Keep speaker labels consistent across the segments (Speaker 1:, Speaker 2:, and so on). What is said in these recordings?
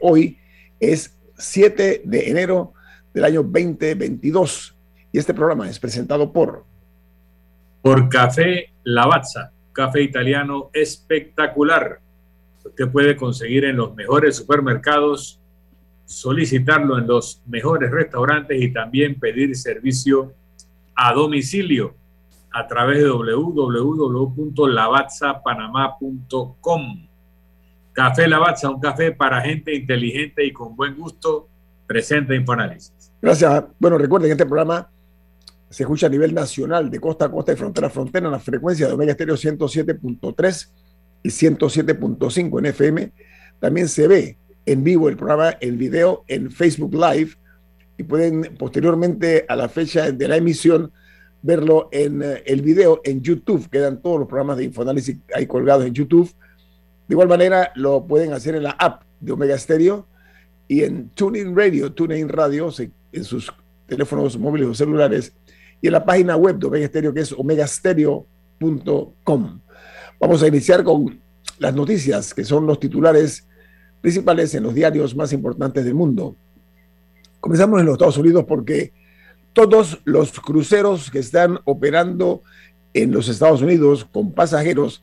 Speaker 1: Hoy es 7 de enero del año 2022 y este programa es presentado por...
Speaker 2: Por Café Lavazza, café italiano espectacular. Usted puede conseguir en los mejores supermercados, solicitarlo en los mejores restaurantes y también pedir servicio a domicilio a través de www.lavazzapanamá.com. Café Lavazza, un café para gente inteligente y con buen gusto, presente Infoanálisis.
Speaker 1: Gracias. Bueno, recuerden que este programa se escucha a nivel nacional, de costa a costa y frontera a frontera, en la frecuencia de Omega Estéreo 107.3 y 107.5 en FM. También se ve en vivo el programa, el video en Facebook Live y pueden posteriormente a la fecha de la emisión verlo en eh, el video en YouTube. Quedan todos los programas de Infoanálisis ahí colgados en YouTube de igual manera, lo pueden hacer en la app de Omega Stereo y en TuneIn Radio, TuneIn Radio, en sus teléfonos móviles o celulares, y en la página web de Omega Stereo, que es omegastereo.com. Vamos a iniciar con las noticias, que son los titulares principales en los diarios más importantes del mundo. Comenzamos en los Estados Unidos porque todos los cruceros que están operando en los Estados Unidos con pasajeros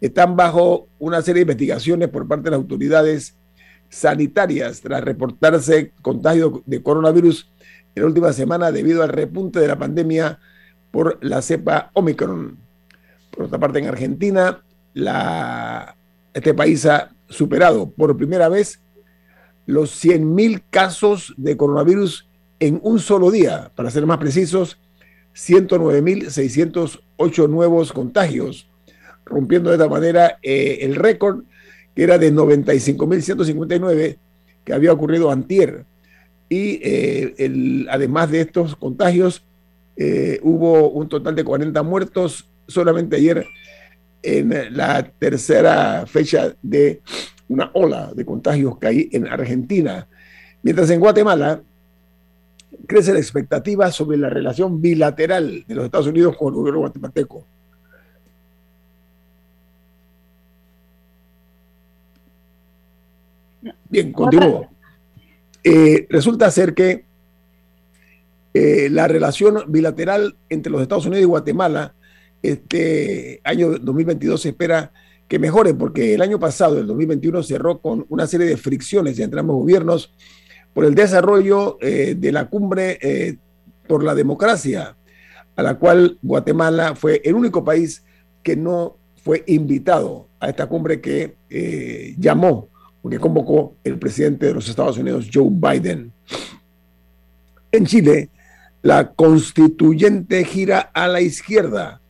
Speaker 1: están bajo una serie de investigaciones por parte de las autoridades sanitarias tras reportarse contagio de coronavirus en la última semana debido al repunte de la pandemia por la cepa Omicron. Por otra parte, en Argentina, este país ha superado por primera vez los 100.000 casos de coronavirus en un solo día. Para ser más precisos, 109.608 nuevos contagios rompiendo de esta manera eh, el récord que era de 95.159 que había ocurrido antier. Y eh, además de estos contagios, eh, hubo un total de 40 muertos solamente ayer en la tercera fecha de una ola de contagios que hay en Argentina. Mientras en Guatemala crece la expectativa sobre la relación bilateral de los Estados Unidos con el gobierno guatemalteco. Bien, continúo. Eh, resulta ser que eh, la relación bilateral entre los Estados Unidos y Guatemala este año 2022 se espera que mejore porque el año pasado, el 2021, cerró con una serie de fricciones entre ambos gobiernos por el desarrollo eh, de la cumbre por la democracia, a la cual Guatemala fue el único país que no fue invitado a esta cumbre que llamó porque convocó el presidente de los Estados Unidos, Joe Biden. En Chile, la constituyente gira a la izquierda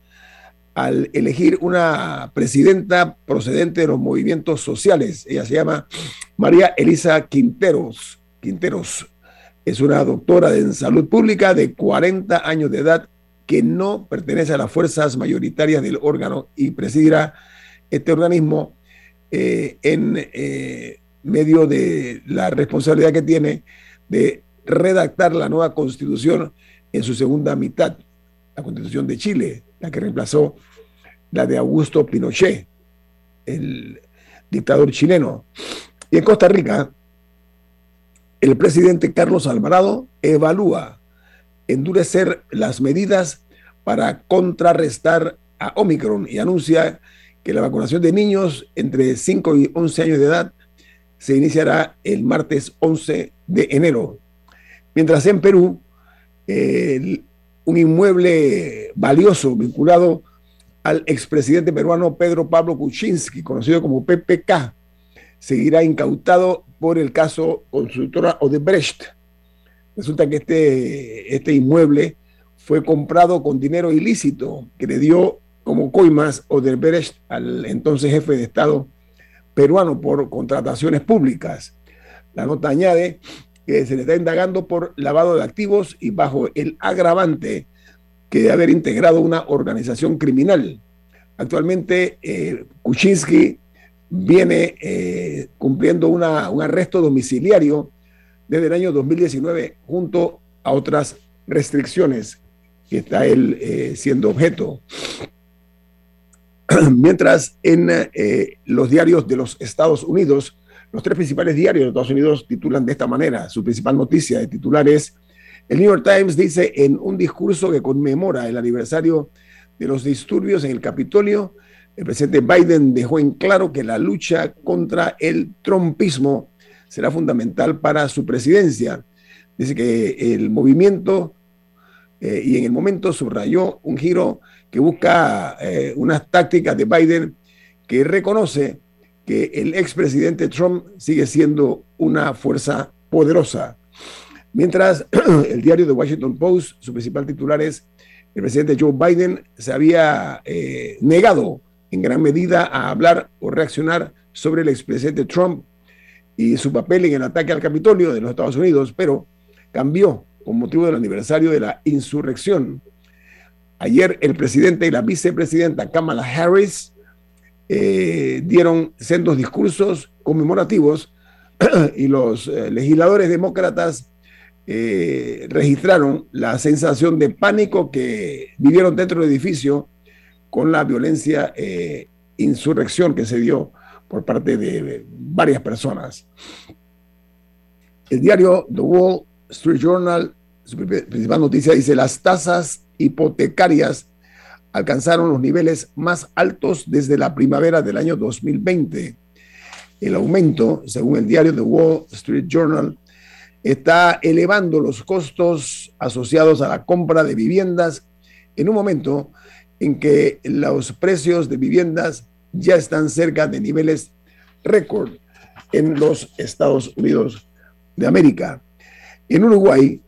Speaker 1: al elegir una presidenta procedente de los movimientos sociales. Ella se llama María Elisa Quinteros. Quinteros es una doctora en salud pública de 40 años de edad que no pertenece a las fuerzas mayoritarias del órgano y presidirá este organismo eh, en eh, medio de la responsabilidad que tiene de redactar la nueva constitución en su segunda mitad, la constitución de Chile, la que reemplazó la de Augusto Pinochet, el dictador chileno. Y en Costa Rica, el presidente Carlos Alvarado evalúa endurecer las medidas para contrarrestar a Omicron y anuncia que la vacunación de niños entre 5 y 11 años de edad se iniciará el martes 11 de enero. Mientras en Perú, un inmueble valioso vinculado al expresidente peruano Pedro Pablo Kuczynski, conocido como PPK, seguirá incautado por el caso constructora Odebrecht. Resulta que este, este inmueble fue comprado con dinero ilícito que le dio como coimas Odebrecht al entonces jefe de Estado peruano por contrataciones públicas. La nota añade que se le está indagando por lavado de activos y bajo el agravante que de haber integrado una organización criminal. Actualmente, eh, Kuczynski viene eh, cumpliendo un arresto domiciliario desde el año 2019 junto a otras restricciones que está él eh, siendo objeto. Mientras en eh, los diarios de los Estados Unidos, Los tres principales diarios de Estados Unidos titulan de esta manera. Su principal noticia de titular es, el New York Times dice en un discurso que conmemora el aniversario de los disturbios en el Capitolio, el presidente Biden dejó en claro que la lucha contra el trompismo será fundamental para su presidencia. Dice que el movimiento eh, y en el momento subrayó un giro que busca eh, unas tácticas de Biden que reconoce que el expresidente Trump sigue siendo una fuerza poderosa. Mientras el diario The Washington Post, su principal titular es, el presidente Joe Biden se había eh, negado en gran medida a hablar o reaccionar sobre el expresidente Trump y su papel en el ataque al Capitolio de los Estados Unidos, pero cambió con motivo del aniversario de la insurrección. Ayer el presidente y la vicepresidenta Kamala Harris eh, dieron sendos discursos conmemorativos y los eh, legisladores demócratas eh, registraron la sensación de pánico que vivieron dentro del edificio con la violencia insurrección que se dio por parte de varias personas. El diario The Wall Street Journal, su principal noticia dice, las tasas hipotecarias alcanzaron los niveles más altos desde la primavera del año 2020. El aumento, según el diario The Wall Street Journal, está elevando los costos asociados a la compra de viviendas en un momento en que los precios de viviendas ya están cerca de niveles récord en los Estados Unidos de América. En Uruguay,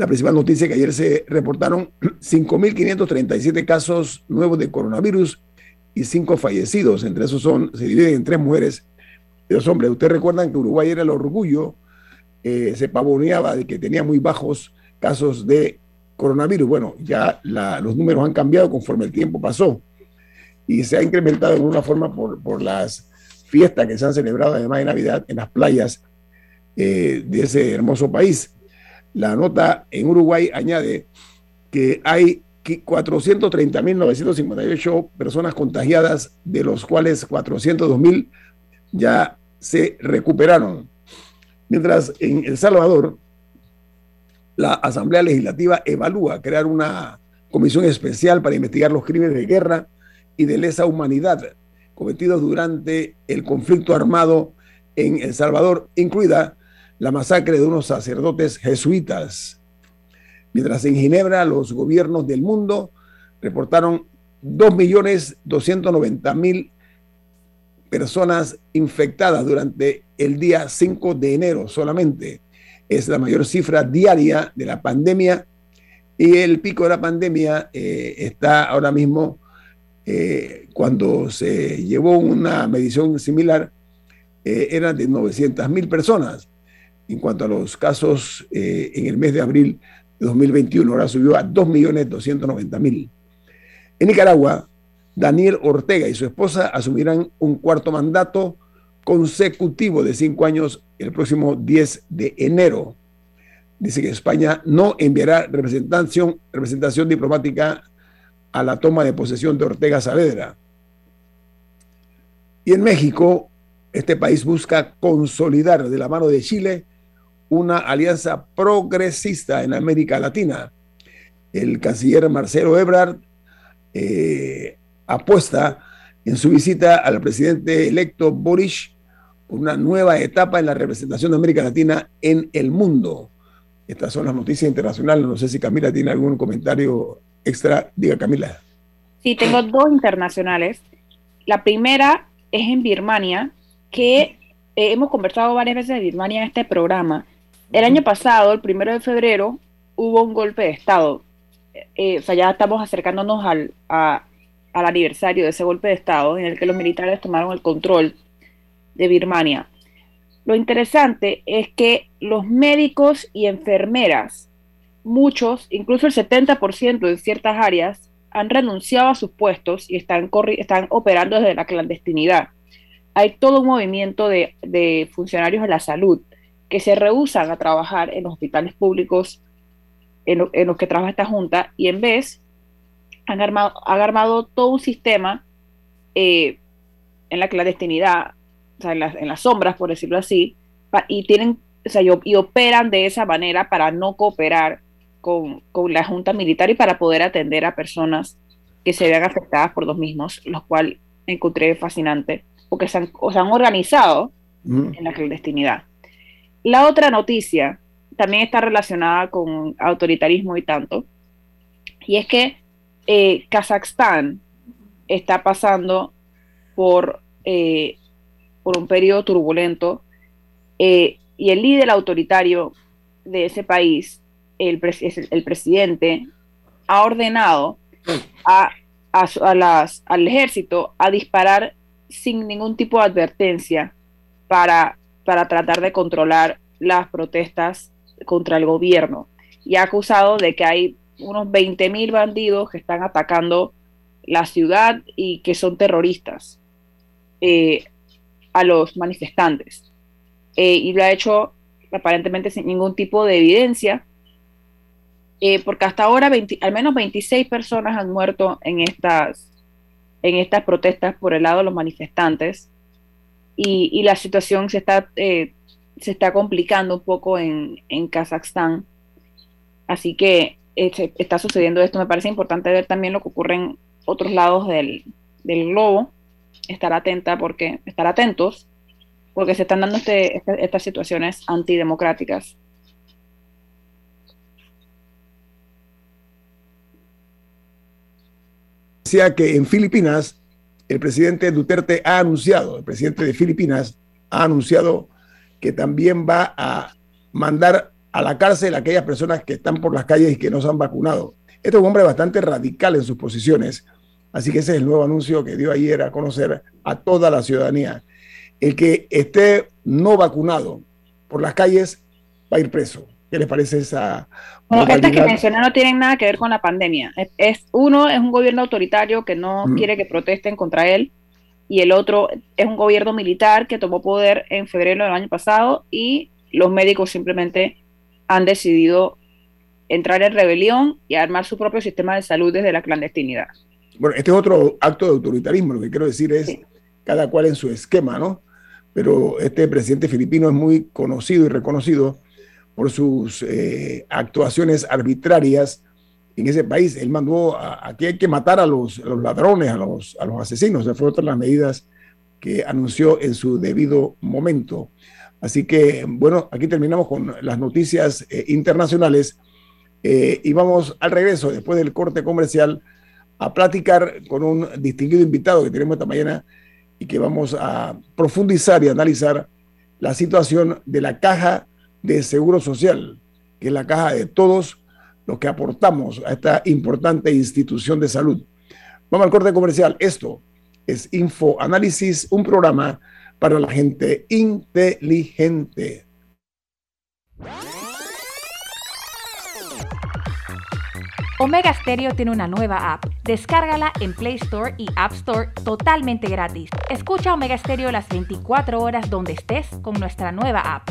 Speaker 1: la principal noticia que ayer se reportaron 5.537 casos nuevos de coronavirus y cinco fallecidos. Entre esos son, se dividen en tres mujeres y dos hombres. Ustedes recuerdan que Uruguay era el orgullo, eh, se pavoneaba de que tenía muy bajos casos de coronavirus. Bueno, ya los números han cambiado conforme el tiempo pasó y se ha incrementado en una forma por, las fiestas que se han celebrado además de Navidad en las playas eh, de ese hermoso país. La nota en Uruguay añade que hay 430.958 personas contagiadas, de los cuales 402.000 ya se recuperaron. Mientras en El Salvador, la Asamblea Legislativa evalúa crear una comisión especial para investigar los crímenes de guerra y de lesa humanidad cometidos durante el conflicto armado en El Salvador, incluida la masacre de unos sacerdotes jesuitas. Mientras en Ginebra los gobiernos del mundo reportaron 2.290.000 personas infectadas durante el día 5 de enero solamente. Es la mayor cifra diaria de la pandemia y el pico de la pandemia eh, está ahora mismo eh, cuando se llevó una medición similar, eh, eran de 900 mil personas. En cuanto a los casos eh, en el mes de abril de 2021, ahora subió a 2.290.000. En Nicaragua, Daniel Ortega y su esposa asumirán un cuarto mandato consecutivo de cinco años el próximo 10 de enero. Dice que España no enviará representación, representación diplomática a la toma de posesión de Ortega Saavedra. Y en México, este país busca consolidar de la mano de Chile una alianza progresista en América Latina. El canciller Marcelo Ebrard eh, apuesta en su visita al presidente electo Boris por una nueva etapa en la representación de América Latina en el mundo. Estas son las noticias internacionales. No sé si Camila tiene algún comentario extra. Diga, Camila.
Speaker 3: Sí, tengo dos internacionales. La primera es en Birmania, que eh, hemos conversado varias veces de Birmania en este programa. El año pasado, el primero de febrero, hubo un golpe de Estado. Eh, o sea, ya estamos acercándonos al, al aniversario de ese golpe de Estado en el que los militares tomaron el control de Birmania. Lo interesante es que los médicos y enfermeras muchos, incluso el 70% de ciertas áreas, han renunciado a sus puestos y están, están operando desde la clandestinidad. Hay todo un movimiento de, funcionarios de la salud que se rehusan a trabajar en los hospitales públicos en, los que trabaja esta junta y en vez han armado, han armado todo un sistema eh, en la clandestinidad en, las, sombras, por decirlo así, y tienen, o sea, y, operan de esa manera para no cooperar con, la Junta Militar y para poder atender a personas que se vean afectadas por los mismos, los cuales encontré fascinante, porque se han, o se han organizado en la clandestinidad. La otra noticia también está relacionada con autoritarismo y tanto, y es que eh, Kazajstán está pasando por, eh, por un periodo turbulento eh, y el líder autoritario de ese país, el, presidente, ha ordenado a, al ejército a disparar sin ningún tipo de advertencia para, para tratar de controlar las protestas contra el gobierno y ha acusado de que hay unos 20.000 bandidos que están atacando la ciudad y que son terroristas eh, a los manifestantes. Eh, y lo ha hecho aparentemente sin ningún tipo de evidencia, eh, porque hasta ahora al menos 26 personas han muerto en estas, en estas protestas por el lado de los manifestantes y, la situación se está, se está complicando un poco en, en Kazajstán. Así que está sucediendo esto. Me parece importante ver también lo que ocurre en otros lados del, globo. Estar atenta porque, estar atentos, porque se están dando este, este, estas situaciones antidemocráticas.
Speaker 1: Decía que en Filipinas el presidente Duterte ha anunciado, el presidente de Filipinas ha anunciado que también va a mandar a la cárcel a aquellas personas que están por las calles y que no se han vacunado. Este es un hombre bastante radical en sus posiciones, así que ese es el nuevo anuncio que dio ayer a conocer a toda la ciudadanía. El que esté no vacunado por las calles va a ir preso. ¿Qué les parece esa?
Speaker 3: Bueno, estas que mencioné no tienen nada que ver con la pandemia. Es, uno es un gobierno autoritario que no quiere que protesten contra él y el otro es un gobierno militar que tomó poder en febrero del año pasado y los médicos simplemente han decidido entrar en rebelión y armar su propio sistema de salud desde la clandestinidad.
Speaker 1: Bueno, este es otro acto de autoritarismo, lo que quiero decir es cada cual en su esquema, ¿no? Pero este presidente filipino es muy conocido y reconocido por sus eh, actuaciones arbitrarias en ese país. Él mandó a, que hay que matar a los, ladrones, a los, a los asesinos. Esas fueron otras las medidas que anunció en su debido momento. Así que, bueno, aquí terminamos con las noticias eh, internacionales eh, y vamos al regreso, después del corte comercial, a platicar con un distinguido invitado que tenemos esta mañana y que vamos a profundizar y analizar la situación de la caja de seguro social, que es la caja de todos los que aportamos a esta importante institución de salud. Vamos al corte comercial. Esto es Info Análisis, un programa para la gente inteligente.
Speaker 4: Omega Stereo tiene una nueva app. Descárgala en Play Store y App Store totalmente gratis. Escucha Omega Stereo las 24 horas donde estés con nuestra nueva app.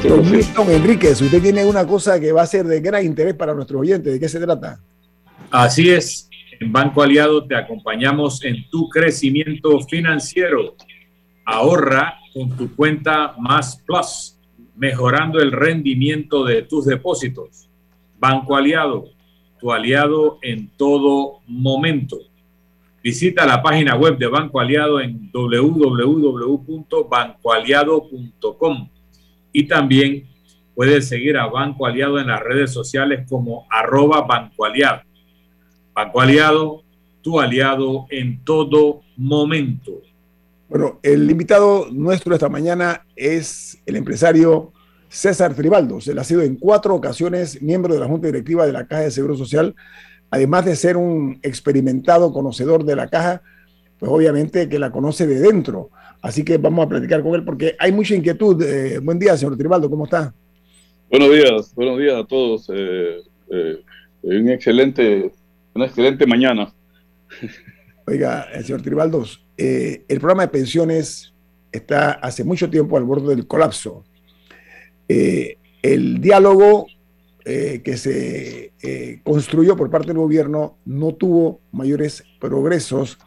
Speaker 1: 4 Milton Enríquez, usted tiene una cosa que va a ser de gran interés para nuestros oyentes. ¿De qué se trata?
Speaker 2: Así es. En Banco Aliado te acompañamos en tu crecimiento financiero. Ahorra con tu cuenta Más Plus, mejorando el rendimiento de tus depósitos. Banco Aliado, tu aliado en todo momento. Visita la página web de Banco Aliado en www.bancoaliado.com y también puedes seguir a Banco Aliado en las redes sociales como arroba Banco Aliado. Banco Aliado, tu aliado en todo momento.
Speaker 1: Bueno, el invitado nuestro esta mañana es el empresario César Tribaldo. Él ha sido en cuatro ocasiones miembro de la Junta Directiva de la Caja de Seguro Social, además de ser un experimentado conocedor de la caja, pues obviamente que la conoce de dentro. Así que vamos a platicar con él porque hay mucha inquietud. Eh, buen día, señor Tribaldo, ¿cómo está?
Speaker 5: Buenos días, buenos días a todos. Eh, eh, un excelente una excelente mañana.
Speaker 1: Oiga, señor Tribaldos, el programa de pensiones está hace mucho tiempo al borde del colapso. El diálogo que se construyó por parte del gobierno no tuvo mayores progresos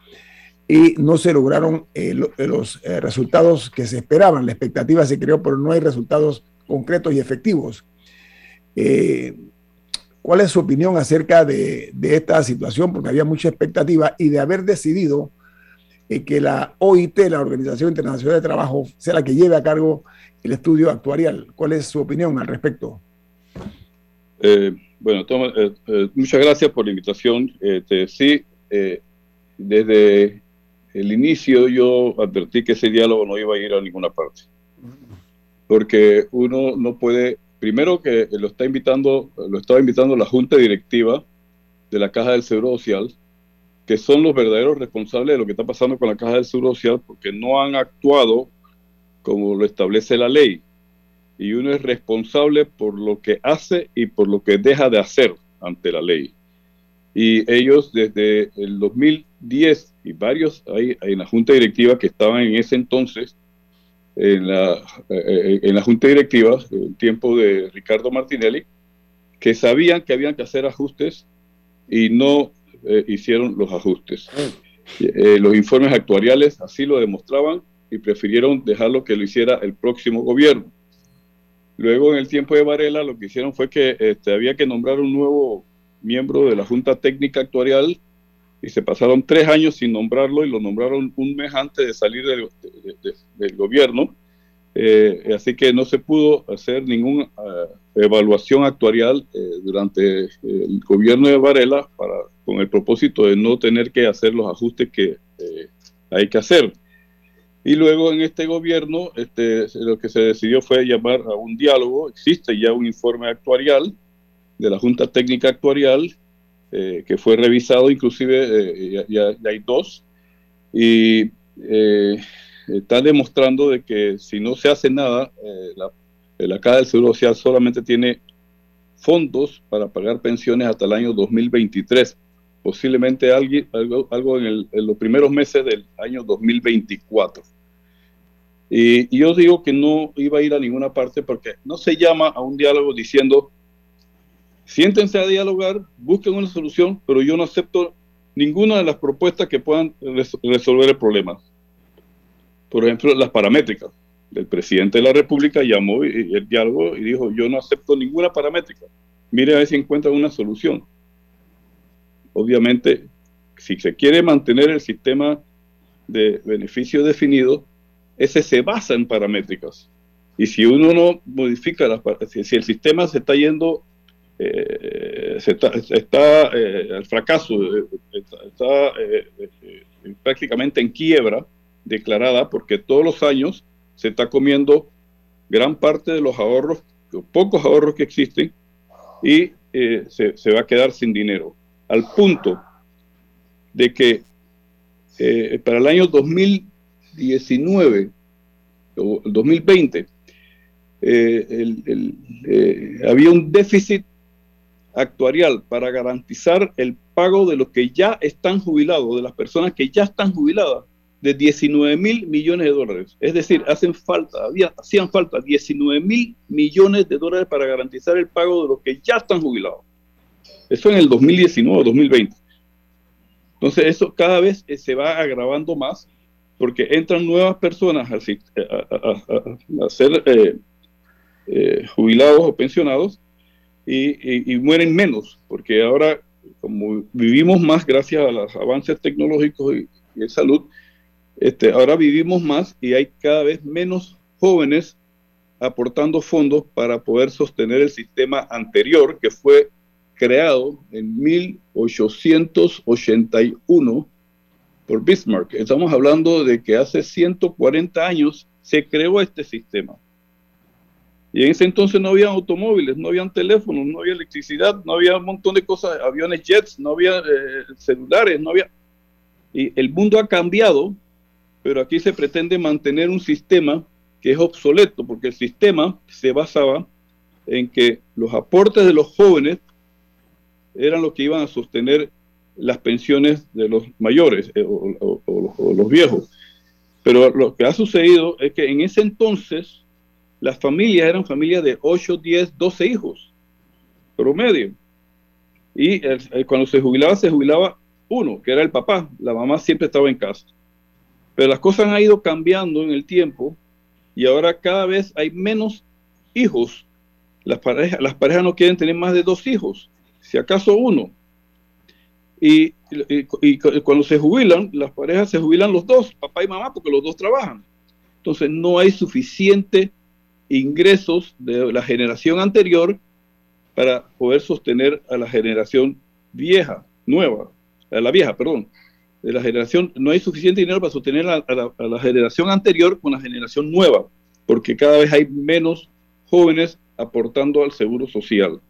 Speaker 1: y no se lograron los resultados que se esperaban. La expectativa se creó, pero no hay resultados concretos y efectivos. ¿Cuál es su opinión acerca de, esta situación? Porque había mucha expectativa y de haber decidido eh, que la OIT, la Organización Internacional de Trabajo, sea la que lleve a cargo el estudio actuarial. ¿Cuál es su opinión al respecto?
Speaker 5: Eh, bueno, eh, muchas gracias por la invitación. Este, sí, desde el inicio yo advertí que ese diálogo no iba a ir a ninguna parte. Porque uno no puede primero que lo está invitando, lo estaba invitando la junta directiva de la Caja del Seguro Social, que son los verdaderos responsables de lo que está pasando con la Caja del Seguro Social, porque no han actuado como lo establece la ley. Y uno es responsable por lo que hace y por lo que deja de hacer ante la ley. Y ellos desde el 2010 y varios hay en la junta directiva que estaban en ese entonces en la, eh, en la Junta Directiva, en tiempo de Ricardo Martinelli, que sabían que habían que hacer ajustes y no eh, hicieron los ajustes. Eh, los informes actuariales así lo demostraban y prefirieron dejarlo que lo hiciera el próximo gobierno. Luego, en el tiempo de Varela, lo que hicieron fue que este, había que nombrar un nuevo miembro de la Junta Técnica Actuarial y se pasaron tres años sin nombrarlo y lo nombraron un mes antes de salir del, del gobierno. Eh, así que no se pudo hacer ninguna eh, evaluación actuarial eh, durante el gobierno de Varela para, con el propósito de no tener que hacer los ajustes que hay que hacer. Y luego en este gobierno este, lo que se decidió fue llamar a un diálogo. Existe ya un informe actuarial de la Junta Técnica Actuarial eh, que fue revisado, inclusive eh, ya, hay dos, y eh, está demostrando de que si no se hace nada, la, la Caja del Seguro Social solamente tiene fondos para pagar pensiones hasta el año 2023, posiblemente algo, algo en, los primeros meses del año 2024. Y, y, yo digo que no iba a ir a ninguna parte porque no se llama a un diálogo diciendo siéntense a dialogar, busquen una solución, pero yo no acepto ninguna de las propuestas que puedan resolver el problema. Por ejemplo, las paramétricas. El presidente de la República llamó el diálogo y dijo, yo no acepto ninguna paramétrica. Mire a ver si encuentran una solución. Obviamente, si se quiere mantener el sistema de beneficio definido, ese se basa en paramétricas. Y si uno no modifica las si el sistema se está yendo eh, está, está eh, el fracaso eh, está, prácticamente en quiebra declarada porque todos los años se está comiendo gran parte de los ahorros, los pocos ahorros que existen, y se, se, va a quedar sin dinero. Al punto de que para el año 2019 o 2020 había un déficit actuarial para garantizar el pago de los que ya están jubilados, de las personas que ya están jubiladas, de 19 mil millones de dólares. Es decir, hacen falta, había, hacían falta 19 mil millones de dólares para garantizar el pago de los que ya están jubilados. Eso en el 2019-2020. Entonces eso cada vez eh, se va agravando más porque entran nuevas personas a, ser eh, eh, jubilados o pensionados y, mueren menos, porque ahora como vivimos más gracias a los avances tecnológicos y, de salud, este, ahora vivimos más y hay cada vez menos jóvenes aportando fondos para poder sostener el sistema anterior que fue creado en 1881 por Bismarck. Estamos hablando de que hace 140 años se creó este sistema. Y en ese entonces no había automóviles, no había teléfonos, no había electricidad, no había un montón de cosas, aviones jets, no había eh, celulares, no había... Y el mundo ha cambiado, pero aquí se pretende mantener un sistema que es obsoleto, porque el sistema se basaba en que los aportes de los jóvenes eran los que iban a sostener las pensiones de los mayores eh, o, los viejos. Pero lo que ha sucedido es que en ese entonces las familias eran familias de 8, 10, 12 hijos promedio. Y cuando se jubilaba, se jubilaba uno, que era el papá. La mamá siempre estaba en casa. Pero las cosas han ido cambiando en el tiempo y ahora cada vez hay menos hijos. Las parejas, las parejas no quieren tener más de dos hijos, si acaso uno. Y, cuando se jubilan, las parejas se jubilan los dos, papá y mamá, porque los dos trabajan. Entonces no hay suficiente ingresos de la generación anterior para poder sostener a la generación vieja, nueva, a la vieja, perdón de la generación, no hay suficiente dinero para sostener a, la, generación anterior con la generación nueva, porque cada vez hay menos jóvenes aportando al seguro social.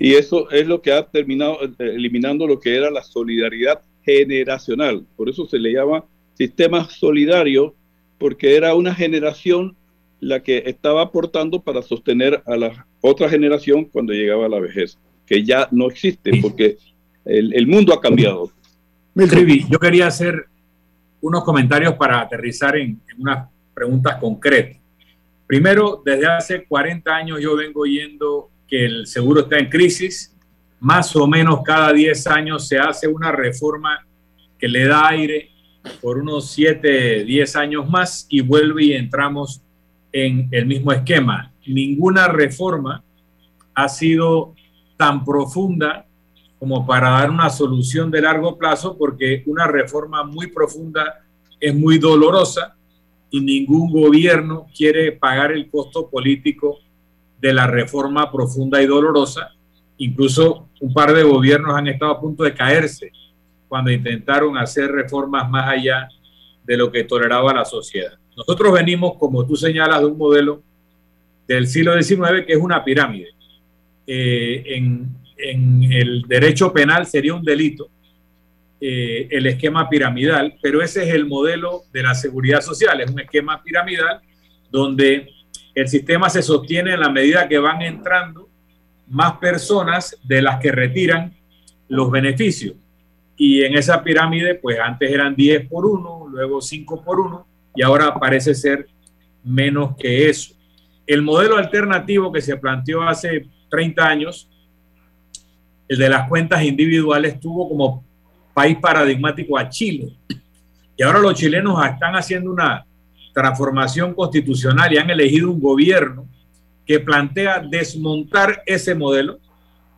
Speaker 5: Y eso es lo que ha terminado eh, eliminando lo que era la solidaridad generacional. Por eso se le llama sistema solidario, porque era una generación la que estaba aportando para sostener a la otra generación cuando llegaba a la vejez, que ya no existe, porque el, el mundo ha cambiado.
Speaker 2: Trivi, yo quería hacer unos comentarios para aterrizar en, unas preguntas concretas. Primero, desde hace 40 años yo vengo oyendo que el seguro está en crisis. Más o menos cada 10 años se hace una reforma que le da aire por unos 7, 10 años más y vuelve y entramos en el mismo esquema. Ninguna reforma ha sido tan profunda como para dar una solución de largo plazo, porque una reforma muy profunda es muy dolorosa y ningún gobierno quiere pagar el costo político de la reforma profunda y dolorosa. Incluso un par de gobiernos han estado a punto de caerse cuando intentaron hacer reformas más allá de lo que toleraba la sociedad. Nosotros venimos, como tú señalas, de un modelo del siglo XIX que es una pirámide. Eh, en, en el derecho penal sería un delito eh, el esquema piramidal, pero ese es el modelo de la seguridad social, es un esquema piramidal donde el sistema se sostiene en la medida que van entrando más personas de las que retiran los beneficios. Y en esa pirámide, pues antes eran 10 por 1, luego 5 por 1, y ahora parece ser menos que eso. El modelo alternativo que se planteó hace 30 años el de las cuentas individuales tuvo como país paradigmático a Chile. Y ahora los chilenos están haciendo una transformación constitucional y han elegido un gobierno que plantea desmontar ese modelo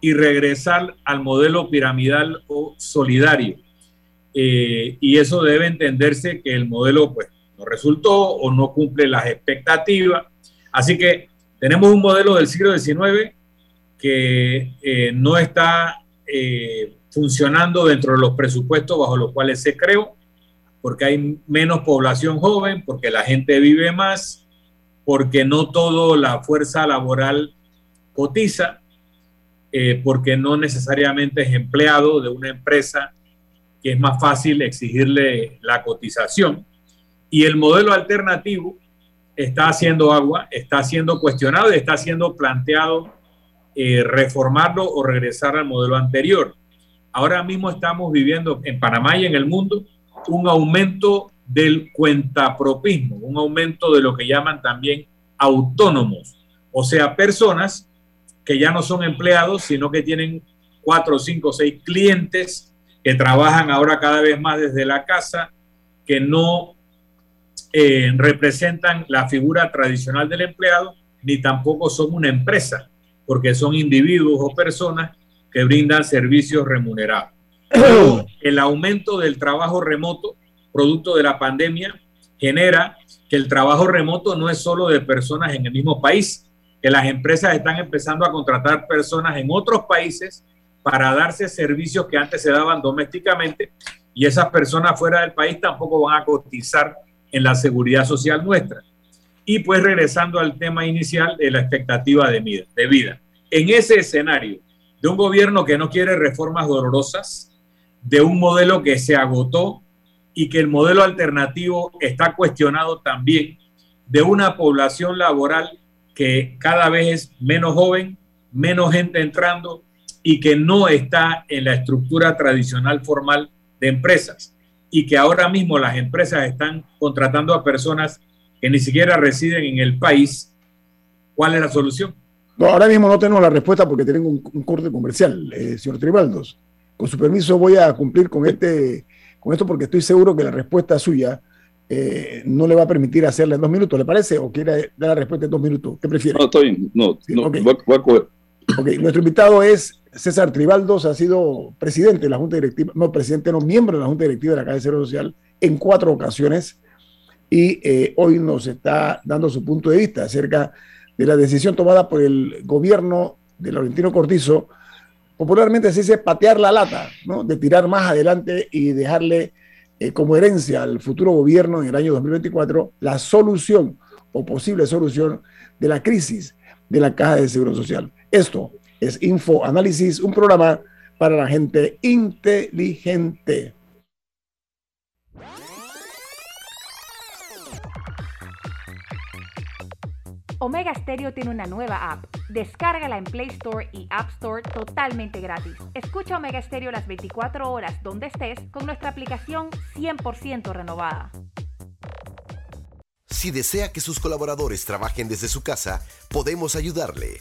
Speaker 2: y regresar al modelo piramidal o solidario. Eh, y eso debe entenderse que el modelo pues resultó o no cumple las expectativas. Así que tenemos un modelo del siglo XIX que eh, no está eh, funcionando dentro de los presupuestos bajo los cuales se creó, porque hay menos población joven, porque la gente vive más, porque no toda la fuerza laboral cotiza, eh, porque no necesariamente es empleado de una empresa que es más fácil exigirle la cotización. Y el modelo alternativo está haciendo agua, está siendo cuestionado y está siendo planteado eh, reformarlo o regresar al modelo anterior. Ahora mismo estamos viviendo en Panamá y en el mundo un aumento del cuentapropismo, un aumento de lo que llaman también autónomos, o sea, personas que ya no son empleados, sino que tienen cuatro, cinco, seis clientes que trabajan ahora cada vez más desde la casa, que no eh, representan la figura tradicional del empleado, ni tampoco son una empresa, porque son individuos o personas que brindan servicios remunerados. el aumento del trabajo remoto, producto de la pandemia, genera que el trabajo remoto no es solo de personas en el mismo país, que las empresas están empezando a contratar personas en otros países para darse servicios que antes se daban domésticamente y esas personas fuera del país tampoco van a cotizar en la seguridad social nuestra. Y pues regresando al tema inicial de la expectativa de vida, de vida. En ese escenario de un gobierno que no quiere reformas dolorosas, de un modelo que se agotó y que el modelo alternativo está cuestionado también, de una población laboral que cada vez es menos joven, menos gente entrando y que no está en la estructura tradicional formal de empresas y que ahora mismo las empresas están contratando a personas que ni siquiera residen en el país, ¿cuál es la solución?
Speaker 1: No, ahora mismo no tenemos la respuesta porque tenemos un, corte comercial, eh, señor Tribaldos. Con su permiso voy a cumplir con, este, con esto porque estoy seguro que la respuesta suya eh, no le va a permitir hacerla en dos minutos, ¿le parece? ¿O quiere dar la respuesta en dos minutos? ¿Qué prefiere?
Speaker 5: No, estoy, no, no
Speaker 1: voy, a coger. Ok, nuestro invitado es César Tribaldos, ha sido presidente de la Junta Directiva, no, presidente, no, miembro de la Junta Directiva de la Caja de Seguro Social en cuatro ocasiones y eh, hoy nos está dando su punto de vista acerca de la decisión tomada por el gobierno de Laurentino Cortizo, popularmente se dice patear la lata, ¿no? de tirar más adelante y dejarle eh, como herencia al futuro gobierno en el año 2024 la solución o posible solución de la crisis de la Caja de Seguro Social. Esto es Info Análisis, un programa para la gente inteligente.
Speaker 4: Omega Stereo tiene una nueva app. Descárgala en Play Store y App Store totalmente gratis. Escucha Omega Stereo las 24 horas donde estés con nuestra aplicación 100% renovada.
Speaker 6: Si desea que sus colaboradores trabajen desde su casa, podemos ayudarle.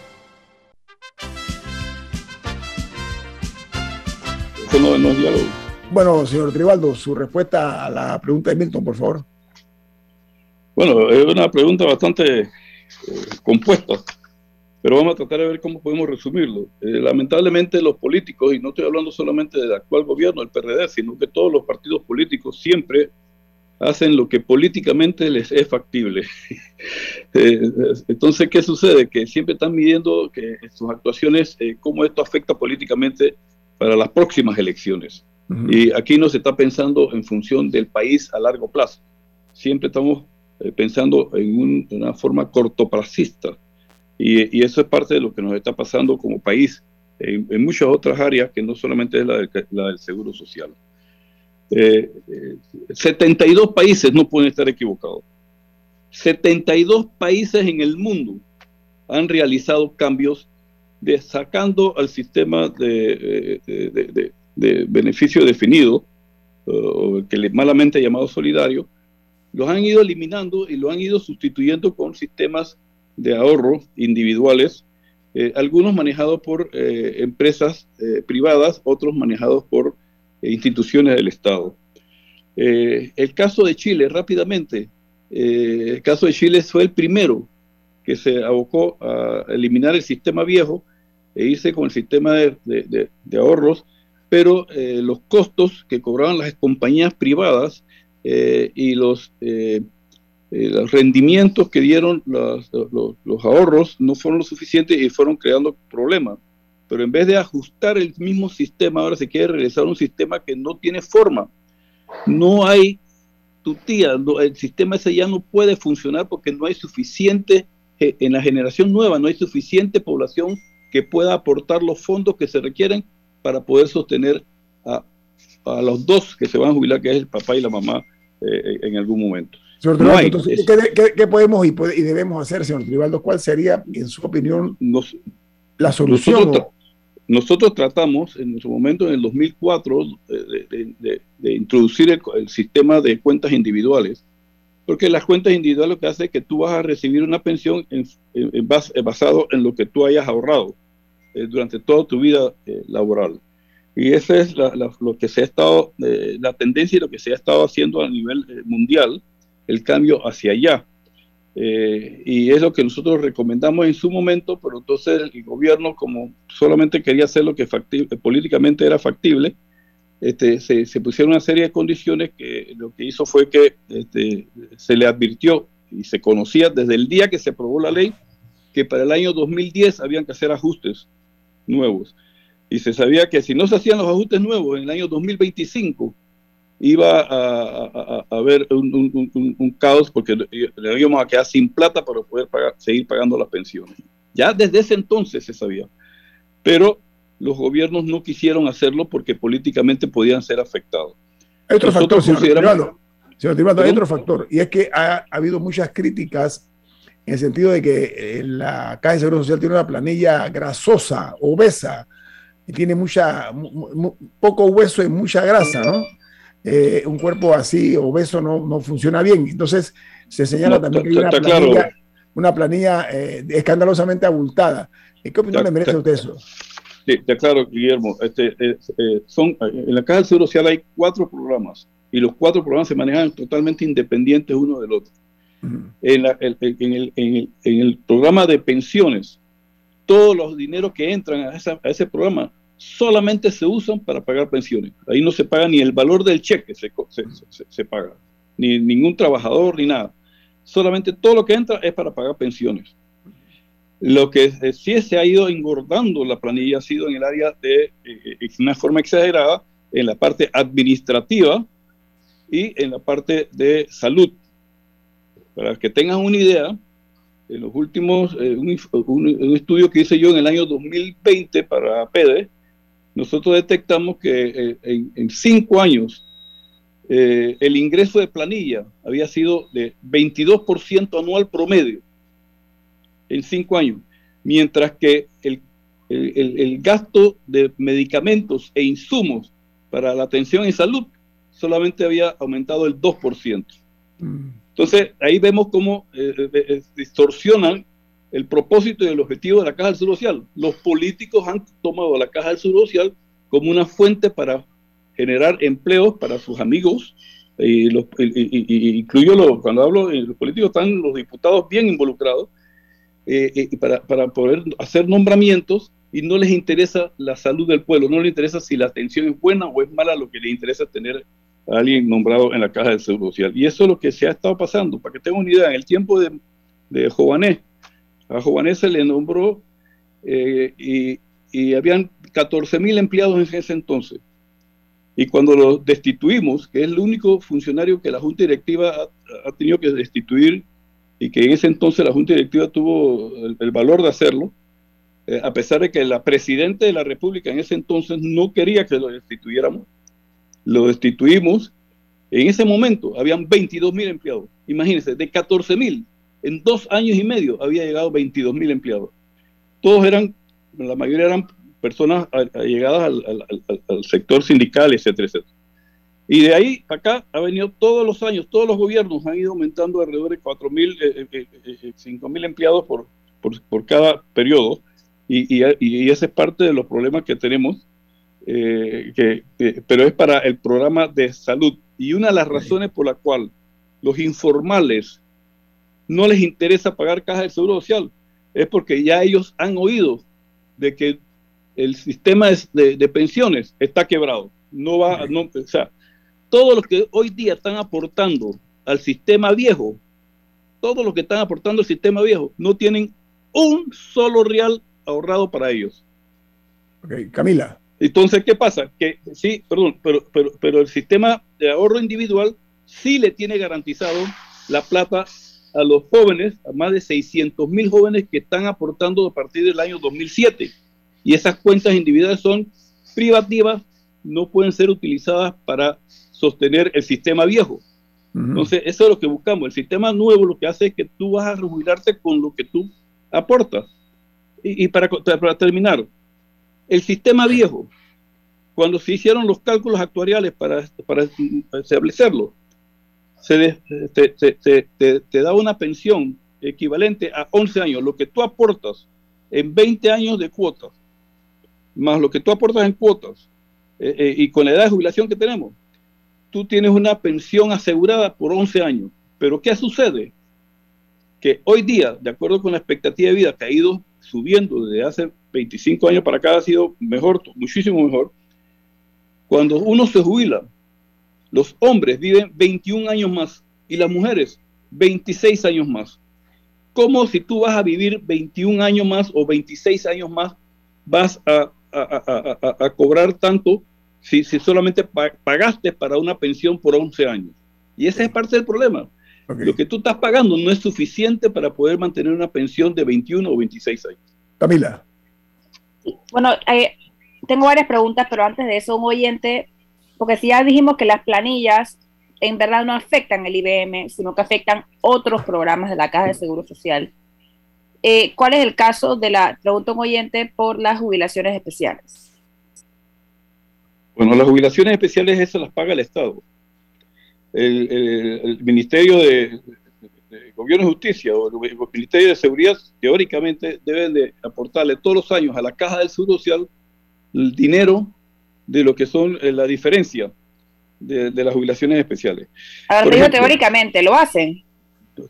Speaker 1: Bueno, señor Tribaldo, su respuesta a la pregunta de Milton, por favor.
Speaker 5: Bueno, es una pregunta bastante eh, compuesta pero vamos a tratar de ver cómo podemos resumirlo. Eh, lamentablemente los políticos, y no estoy hablando solamente del actual gobierno, el PRD, sino que todos los partidos políticos siempre hacen lo que políticamente les es factible. Eh, entonces, ¿qué sucede? Que siempre están midiendo que sus actuaciones, cómo esto afecta políticamente para las próximas elecciones. Y aquí no se está pensando en función del país a largo plazo. Siempre estamos pensando en una forma cortoplacista y, eso es parte de lo que nos está pasando como país en, muchas otras áreas que no solamente es la, del seguro social. 72 eh, países no pueden estar equivocados. 72 países en el mundo han realizado cambios de sacando al sistema de, de, beneficio definido, o que malamente llamado solidario, los han ido eliminando y lo han ido sustituyendo con sistemas de ahorro individuales, eh, algunos manejados por eh, empresas eh, privadas, otros manejados por instituciones del Estado. el caso de Chile, rápidamente, el caso de Chile fue el primero que se abocó a eliminar el sistema viejo e irse con el sistema de, de ahorros, pero los costos que cobraban las compañías privadas y los eh, los rendimientos que dieron los, ahorros no fueron lo suficientes y fueron creando problemas. Pero en vez de ajustar el mismo sistema, ahora se quiere regresar a un sistema que no tiene forma. No hay tutía, el sistema ese ya no puede funcionar porque no hay suficiente, eh, en la generación nueva, no hay suficiente población que pueda aportar los fondos que se requieren para poder sostener a, los dos que se van a jubilar, que es el papá y la mamá, eh, en algún momento.
Speaker 1: Señor
Speaker 5: No hay.
Speaker 1: entonces, ¿qué, qué, qué podemos y, puede- y debemos hacer, señor Tribaldo? ¿Cuál sería, en su opinión,
Speaker 5: Nos-
Speaker 1: la solución?
Speaker 5: Nosotros, tra- nosotros tratamos en su momento, en el 2004, de, de- de- de introducir el, el sistema de cuentas individuales, porque las cuentas individuales lo que hace es que tú vas a recibir una pensión en, en- en bas- eh, basado en lo que tú hayas ahorrado eh, durante toda tu vida eh, laboral. Y esa es la, la- lo que se ha estado, eh, la tendencia y lo que se ha estado haciendo a nivel eh, mundial, el cambio hacia allá. Eh, y es lo que nosotros recomendamos en su momento, pero entonces el gobierno, como solamente quería hacer lo que políticamente era factible, este, se, se pusieron una serie de condiciones que lo que hizo fue que este, se le advirtió y se conocía desde el día que se aprobó la ley que para el año 2010 habían que hacer ajustes nuevos. Y se sabía que si no se hacían los ajustes nuevos en el año 2025, iba a, haber un, un- un- un- un caos porque le íbamos a quedar sin plata para poder pagar- seguir pagando las pensiones. Ya desde ese entonces se sabía. Pero los gobiernos no quisieron hacerlo porque políticamente podían ser afectados.
Speaker 1: Hay otro factor, señor
Speaker 5: consideramos-.
Speaker 1: Señor hay otro factor, y es que ha, ha habido muchas críticas en el sentido de que eh, la Caja de Seguro Social tiene una planilla grasosa, obesa, y tiene mucha, mu- mu- poco hueso y mucha grasa, ¿no? Eh, un cuerpo así obeso no, no funciona bien. Entonces, se señala
Speaker 5: No,
Speaker 1: también que hay
Speaker 5: está-
Speaker 1: una
Speaker 5: está claro.
Speaker 1: planilla, una planilla eh, escandalosamente abultada. ¿Qué opinión
Speaker 5: Está-
Speaker 1: le merece a
Speaker 5: está-
Speaker 1: usted eso?
Speaker 5: Sí, te aclaro, Guillermo. Este, eh, eh, son, en la Caja del Seguro Social hay cuatro programas y los cuatro programas se manejan totalmente independientes uno del otro. En, la- en el, en el- en el programa de pensiones, todos los dineros que entran a, esa- a ese programa solamente se usan para pagar pensiones. Ahí no se paga ni el valor del cheque, se, se, se- paga, ni ningún trabajador, ni nada. Solamente todo lo que entra es para pagar pensiones. Lo que eh, sí se ha ido engordando la planilla ha sido en el área de, eh, eh, de una forma exagerada, en la parte administrativa y en la parte de salud. Para que tengan una idea, en los últimos, eh, un, estudio que hice yo en el año 2020 para PEDE, nosotros detectamos que eh, en, cinco años eh, el ingreso de planilla había sido de 22% anual promedio en cinco años, mientras que el- el gasto de medicamentos e insumos para la atención en salud solamente había aumentado el 2%.
Speaker 1: Mm.
Speaker 5: Entonces, ahí vemos cómo eh, eh, eh, distorsionan el propósito y el objetivo de la Caja del Seguro Social. Los políticos han tomado la Caja del Seguro Social como una fuente para generar empleos para sus amigos. Y los, y- incluyo lo- cuando hablo de los políticos, están los diputados bien involucrados para, para poder hacer nombramientos y no les interesa la salud del pueblo, no les interesa si la atención es buena o es mala, lo que les interesa es tener a alguien nombrado en la caja del Seguro Social. Y eso es lo que se ha estado pasando. Para que tengan una idea, en el tiempo de, de Jovanés, a Jovanés se le nombró eh, y, y habían 14 mil empleados en ese entonces. Y cuando lo destituimos, que es el único funcionario que la Junta Directiva ha, ha tenido que destituir y que en ese entonces la Junta Directiva tuvo el, el valor de hacerlo, eh, a pesar de que la Presidenta de la República en ese entonces no quería que lo destituyéramos, lo destituimos. En ese momento habían 22 mil empleados. Imagínense, de 14 mil, en dos años y medio había llegado 22 mil empleados. Todos eran, la mayoría eran personas allegadas al, al- al- sector sindical, etcétera, etcétera. Y de ahí acá ha venido todos los años, todos los gobiernos han ido aumentando alrededor de 4 mil, eh, eh, eh, eh, 5 mil empleados por, por, por cada periodo. Y, y, y ese es parte de los problemas que tenemos eh, que, pero es para el programa de salud. Y una de las razones por la cual los informales no les interesa pagar caja de seguro social es porque ya ellos han oído de que el sistema de, pensiones está quebrado. No va, no, o sea, todo lo que hoy día están aportando al sistema viejo, todo lo que están aportando al sistema viejo, no tienen un solo real ahorrado para ellos.
Speaker 1: Ok, Camila.
Speaker 5: Entonces, ¿qué pasa? Que sí, perdón, pero, pero, pero el sistema de ahorro individual sí le tiene garantizado la plata a los jóvenes, a más de 600 mil jóvenes que están aportando a partir del año 2007. Y esas cuentas individuales son privativas, no pueden ser utilizadas para sostener el sistema viejo. Entonces, eso es lo que buscamos. El sistema nuevo lo que hace es que tú vas a jubilarte con lo que tú aportas. Y, para, para terminar, el sistema viejo, cuando se hicieron los cálculos actuariales para, establecerlo, se te, da una pensión equivalente a 11 años, lo que tú aportas en 20 años de cuotas, más lo que tú aportas en cuotas, eh, eh, y con la edad de jubilación que tenemos, tú tienes una pensión asegurada por 11 años. Pero ¿qué sucede? Que hoy día, de acuerdo con la expectativa de vida que ha ido subiendo desde hace 25 años para acá, ha sido mejor, muchísimo mejor. Cuando uno se jubila, los hombres viven 21 años más y las mujeres 26 años más. ¿Cómo si tú vas a vivir 21 años más o 26 años más vas a, a cobrar tanto si, si solamente pagaste para una pensión por 11 años. Y ese es parte del problema. Lo que tú estás pagando no es suficiente para poder mantener una pensión de 21 o 26 años.
Speaker 1: Camila.
Speaker 3: Bueno, eh, tengo varias preguntas, pero antes de eso, un oyente, porque si ya dijimos que las planillas en verdad no afectan el IBM, sino que afectan otros programas de la Caja de Seguro Social. Eh, ¿Cuál es el caso de la, pregunta un oyente, por las jubilaciones especiales?
Speaker 5: Bueno, las jubilaciones especiales esas las paga el Estado. El, Ministerio de, Gobierno y Justicia o el Ministerio de Seguridad teóricamente deben de aportarle todos los años a la Caja del Seguro Social el dinero de lo que son eh, la diferencia de, las jubilaciones especiales.
Speaker 3: A ver, teóricamente, ¿lo hacen?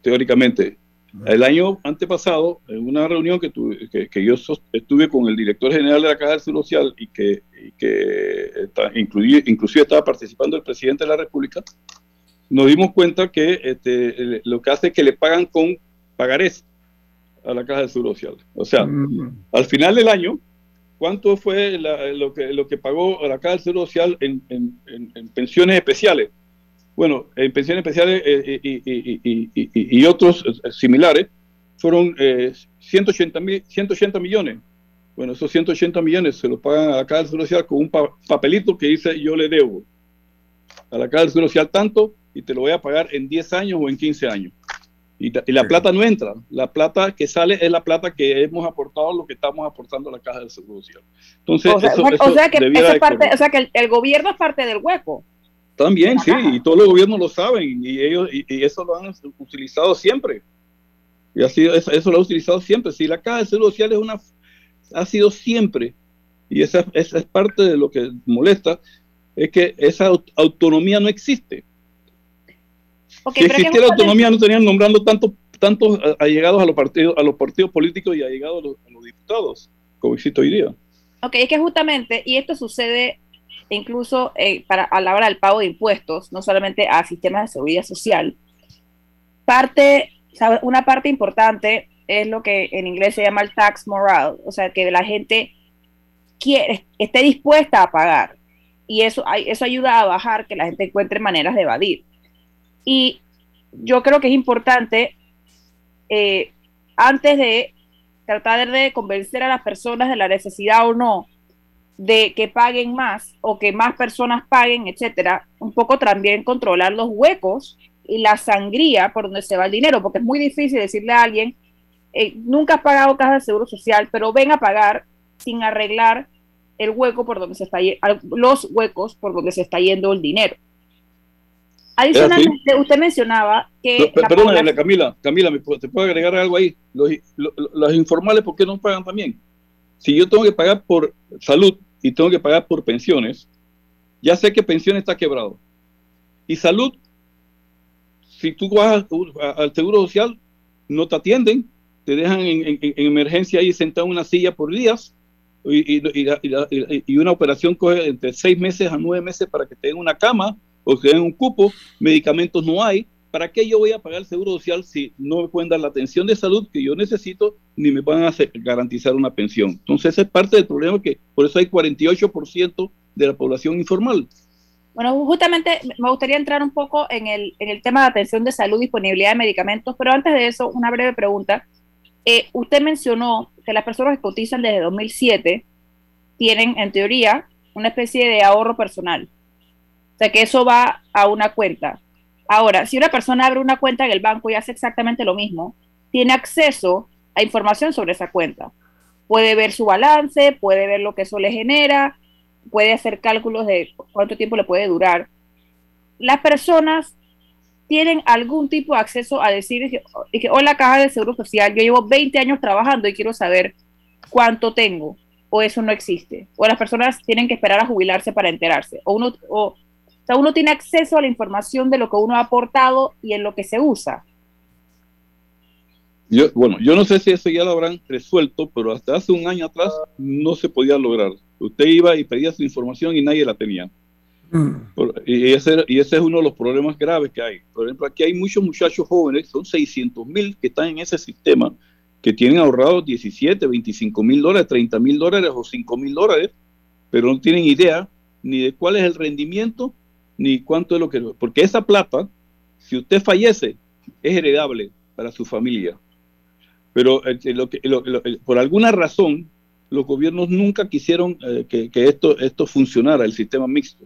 Speaker 5: Teóricamente. El año antepasado, en una reunión que, tuve, que, yo estuve con el director general de la Caja del Seguro Social y que, que inclusive estaba participando el presidente de la República, nos dimos cuenta que este, lo que hace es que le pagan con pagarés a la Caja del Seguro Social. O sea, mm. al final del año, ¿cuánto fue lo, que, lo que pagó la Caja del Seguro Social en, en pensiones especiales? Bueno, en pensiones especiales eh, y, otros eh, similares fueron 180, eh, 180 millones. Bueno, esos 180 millones se los pagan a la Caja del Social con un papelito que dice yo le debo a la Caja del Social tanto y te lo voy a pagar en 10 años o en 15 años. Y, la plata no entra. La plata que sale es la plata que hemos aportado, lo que estamos aportando a la Caja del Seguro Social. Entonces,
Speaker 3: o sea, que, parte, o sea que el, gobierno es parte del hueco.
Speaker 5: También, sí, y todos los gobiernos lo saben y ellos y, eso lo han utilizado siempre. Y así, eso, eso, lo han utilizado siempre. Si la Caja de Seguro Social es una, ha sido siempre, y esa, esa es parte de lo que molesta, es que esa autonomía no existe. Si existiera autonomía no estarían nombrando tantos tantos allegados a los partidos a los partidos políticos y allegados a los, a los diputados, como existe hoy día.
Speaker 3: Ok, es que justamente, y esto sucede incluso eh, para, a la hora del pago de impuestos, no solamente a sistemas de seguridad social. Parte, una parte importante es lo que en inglés se llama el tax moral, o sea, que la gente quiere, esté dispuesta a pagar. Y eso, eso ayuda a bajar que la gente encuentre maneras de evadir. Y yo creo que es importante, eh, antes de tratar de convencer a las personas de la necesidad o no de que paguen más o que más personas paguen, etcétera, un poco también controlar los huecos y la sangría por donde se va el dinero, porque es muy difícil decirle a alguien, eh, nunca has pagado caja de seguro social, pero ven a pagar sin arreglar el hueco por donde se está los huecos por donde se está yendo el dinero. Adicionalmente, usted mencionaba que.
Speaker 5: perdón, Camila, Camila, ¿te puedo agregar algo ahí? Los, los informales, ¿por qué no pagan también? Si yo tengo que pagar por salud, y tengo que pagar por pensiones, ya sé que pensión está quebrado. Y salud, si tú vas al seguro social, no te atienden, te dejan en, emergencia ahí sentado en una silla por días y, y, una operación coge entre seis meses a nueve meses para que te den una cama o que te den un cupo, medicamentos no hay, ¿para qué yo voy a pagar el seguro social si no me pueden dar la atención de salud que yo necesito ni me van a hacer, garantizar una pensión? Entonces, esa es parte del problema que por eso hay 48% de la población informal.
Speaker 3: Bueno, justamente me gustaría entrar un poco en el, en el tema de atención de salud, disponibilidad de medicamentos, pero antes de eso, una breve pregunta. Eh, usted mencionó que las personas que cotizan desde 2007 tienen, en teoría, una especie de ahorro personal. Sea, que eso va a una cuenta Ahora, si una persona abre una cuenta en el banco y hace exactamente lo mismo, tiene acceso a información sobre esa cuenta. Puede ver su balance, puede ver lo que eso le genera, puede hacer cálculos de cuánto tiempo le puede durar. Las personas tienen algún tipo de acceso a decir, hola caja de seguro social, yo llevo 20 años trabajando y quiero saber cuánto tengo, o eso no existe, o las personas tienen que esperar a jubilarse para enterarse, o uno, o o sea, uno tiene acceso a la información de lo que uno ha aportado y en lo que se usa.
Speaker 5: Yo, bueno, yo no sé si eso ya lo habrán resuelto, pero hasta hace un año atrás no se podía lograr. Usted iba y pedía su información y nadie la tenía. Mm. y, ese, y ese es uno de los problemas graves que hay. Por ejemplo, aquí hay muchos muchachos jóvenes, son 600 mil que están en ese sistema, que tienen ahorrados 17, 25 mil dólares, 30 mil dólares o 5 mil dólares, pero no tienen idea ni de cuál es el rendimiento ni cuánto es lo que... Porque esa plata, si usted fallece, es heredable para su familia. Pero eh, lo que, por alguna razón, los gobiernos nunca quisieron eh, que, esto, esto funcionara, el sistema mixto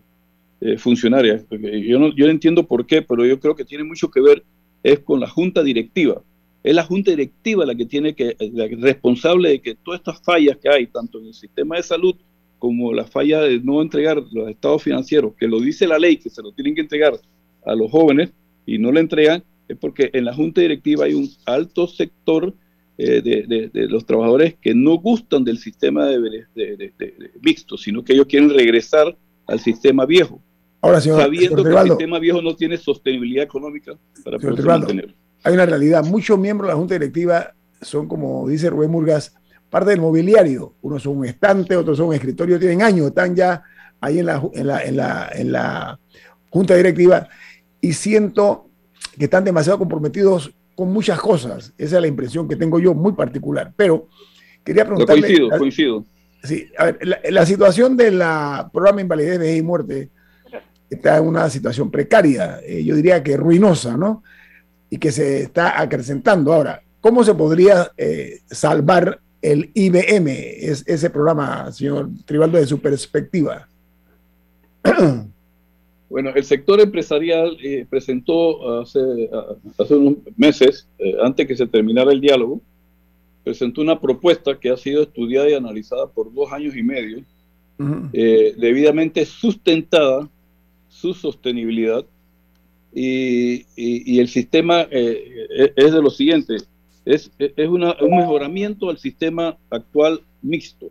Speaker 5: eh, funcionaria. Yo no, yo entiendo por qué, pero yo creo que tiene mucho que ver es con la junta directiva. Es la junta directiva la que tiene que, la responsable de que todas estas fallas que hay, tanto en el sistema de salud como la falla de no entregar los estados financieros, que lo dice la ley, que se lo tienen que entregar a los jóvenes y no le entregan, es porque en la junta directiva hay un alto sector eh, de, los trabajadores que no gustan del sistema de, mixto, sino que ellos quieren regresar al sistema viejo.
Speaker 1: Ahora, señor,
Speaker 5: sabiendo que el sistema viejo no tiene sostenibilidad económica para poder mantener.
Speaker 1: Hay una realidad, muchos miembros de la junta directiva son, como dice Rubén Murgas, parte del mobiliario. Unos son un estante, otros son un escritorio, tienen años, están ya ahí en la, en la, en la, en la junta directiva y siento que están demasiado comprometidos con muchas cosas. Esa es la impresión que tengo yo, muy particular. Pero quería preguntarle...
Speaker 5: coincido, coincido.
Speaker 1: Sí, a ver, la, situación del programa Invalidez, de y Muerte está en una situación precaria, eh, yo diría que ruinosa, ¿no? Y que se está acrecentando. Ahora, ¿cómo se podría eh, salvar el IBM, es ese programa, señor Tribaldo, de su perspectiva?
Speaker 5: Bueno, el sector empresarial eh, presentó hace, hace, unos meses, eh, antes que se terminara el diálogo, presentó una propuesta que ha sido estudiada y analizada por dos años y medio, eh, debidamente sustentada su sostenibilidad y, y el sistema es de lo siguiente, es, un mejoramiento al sistema actual mixto,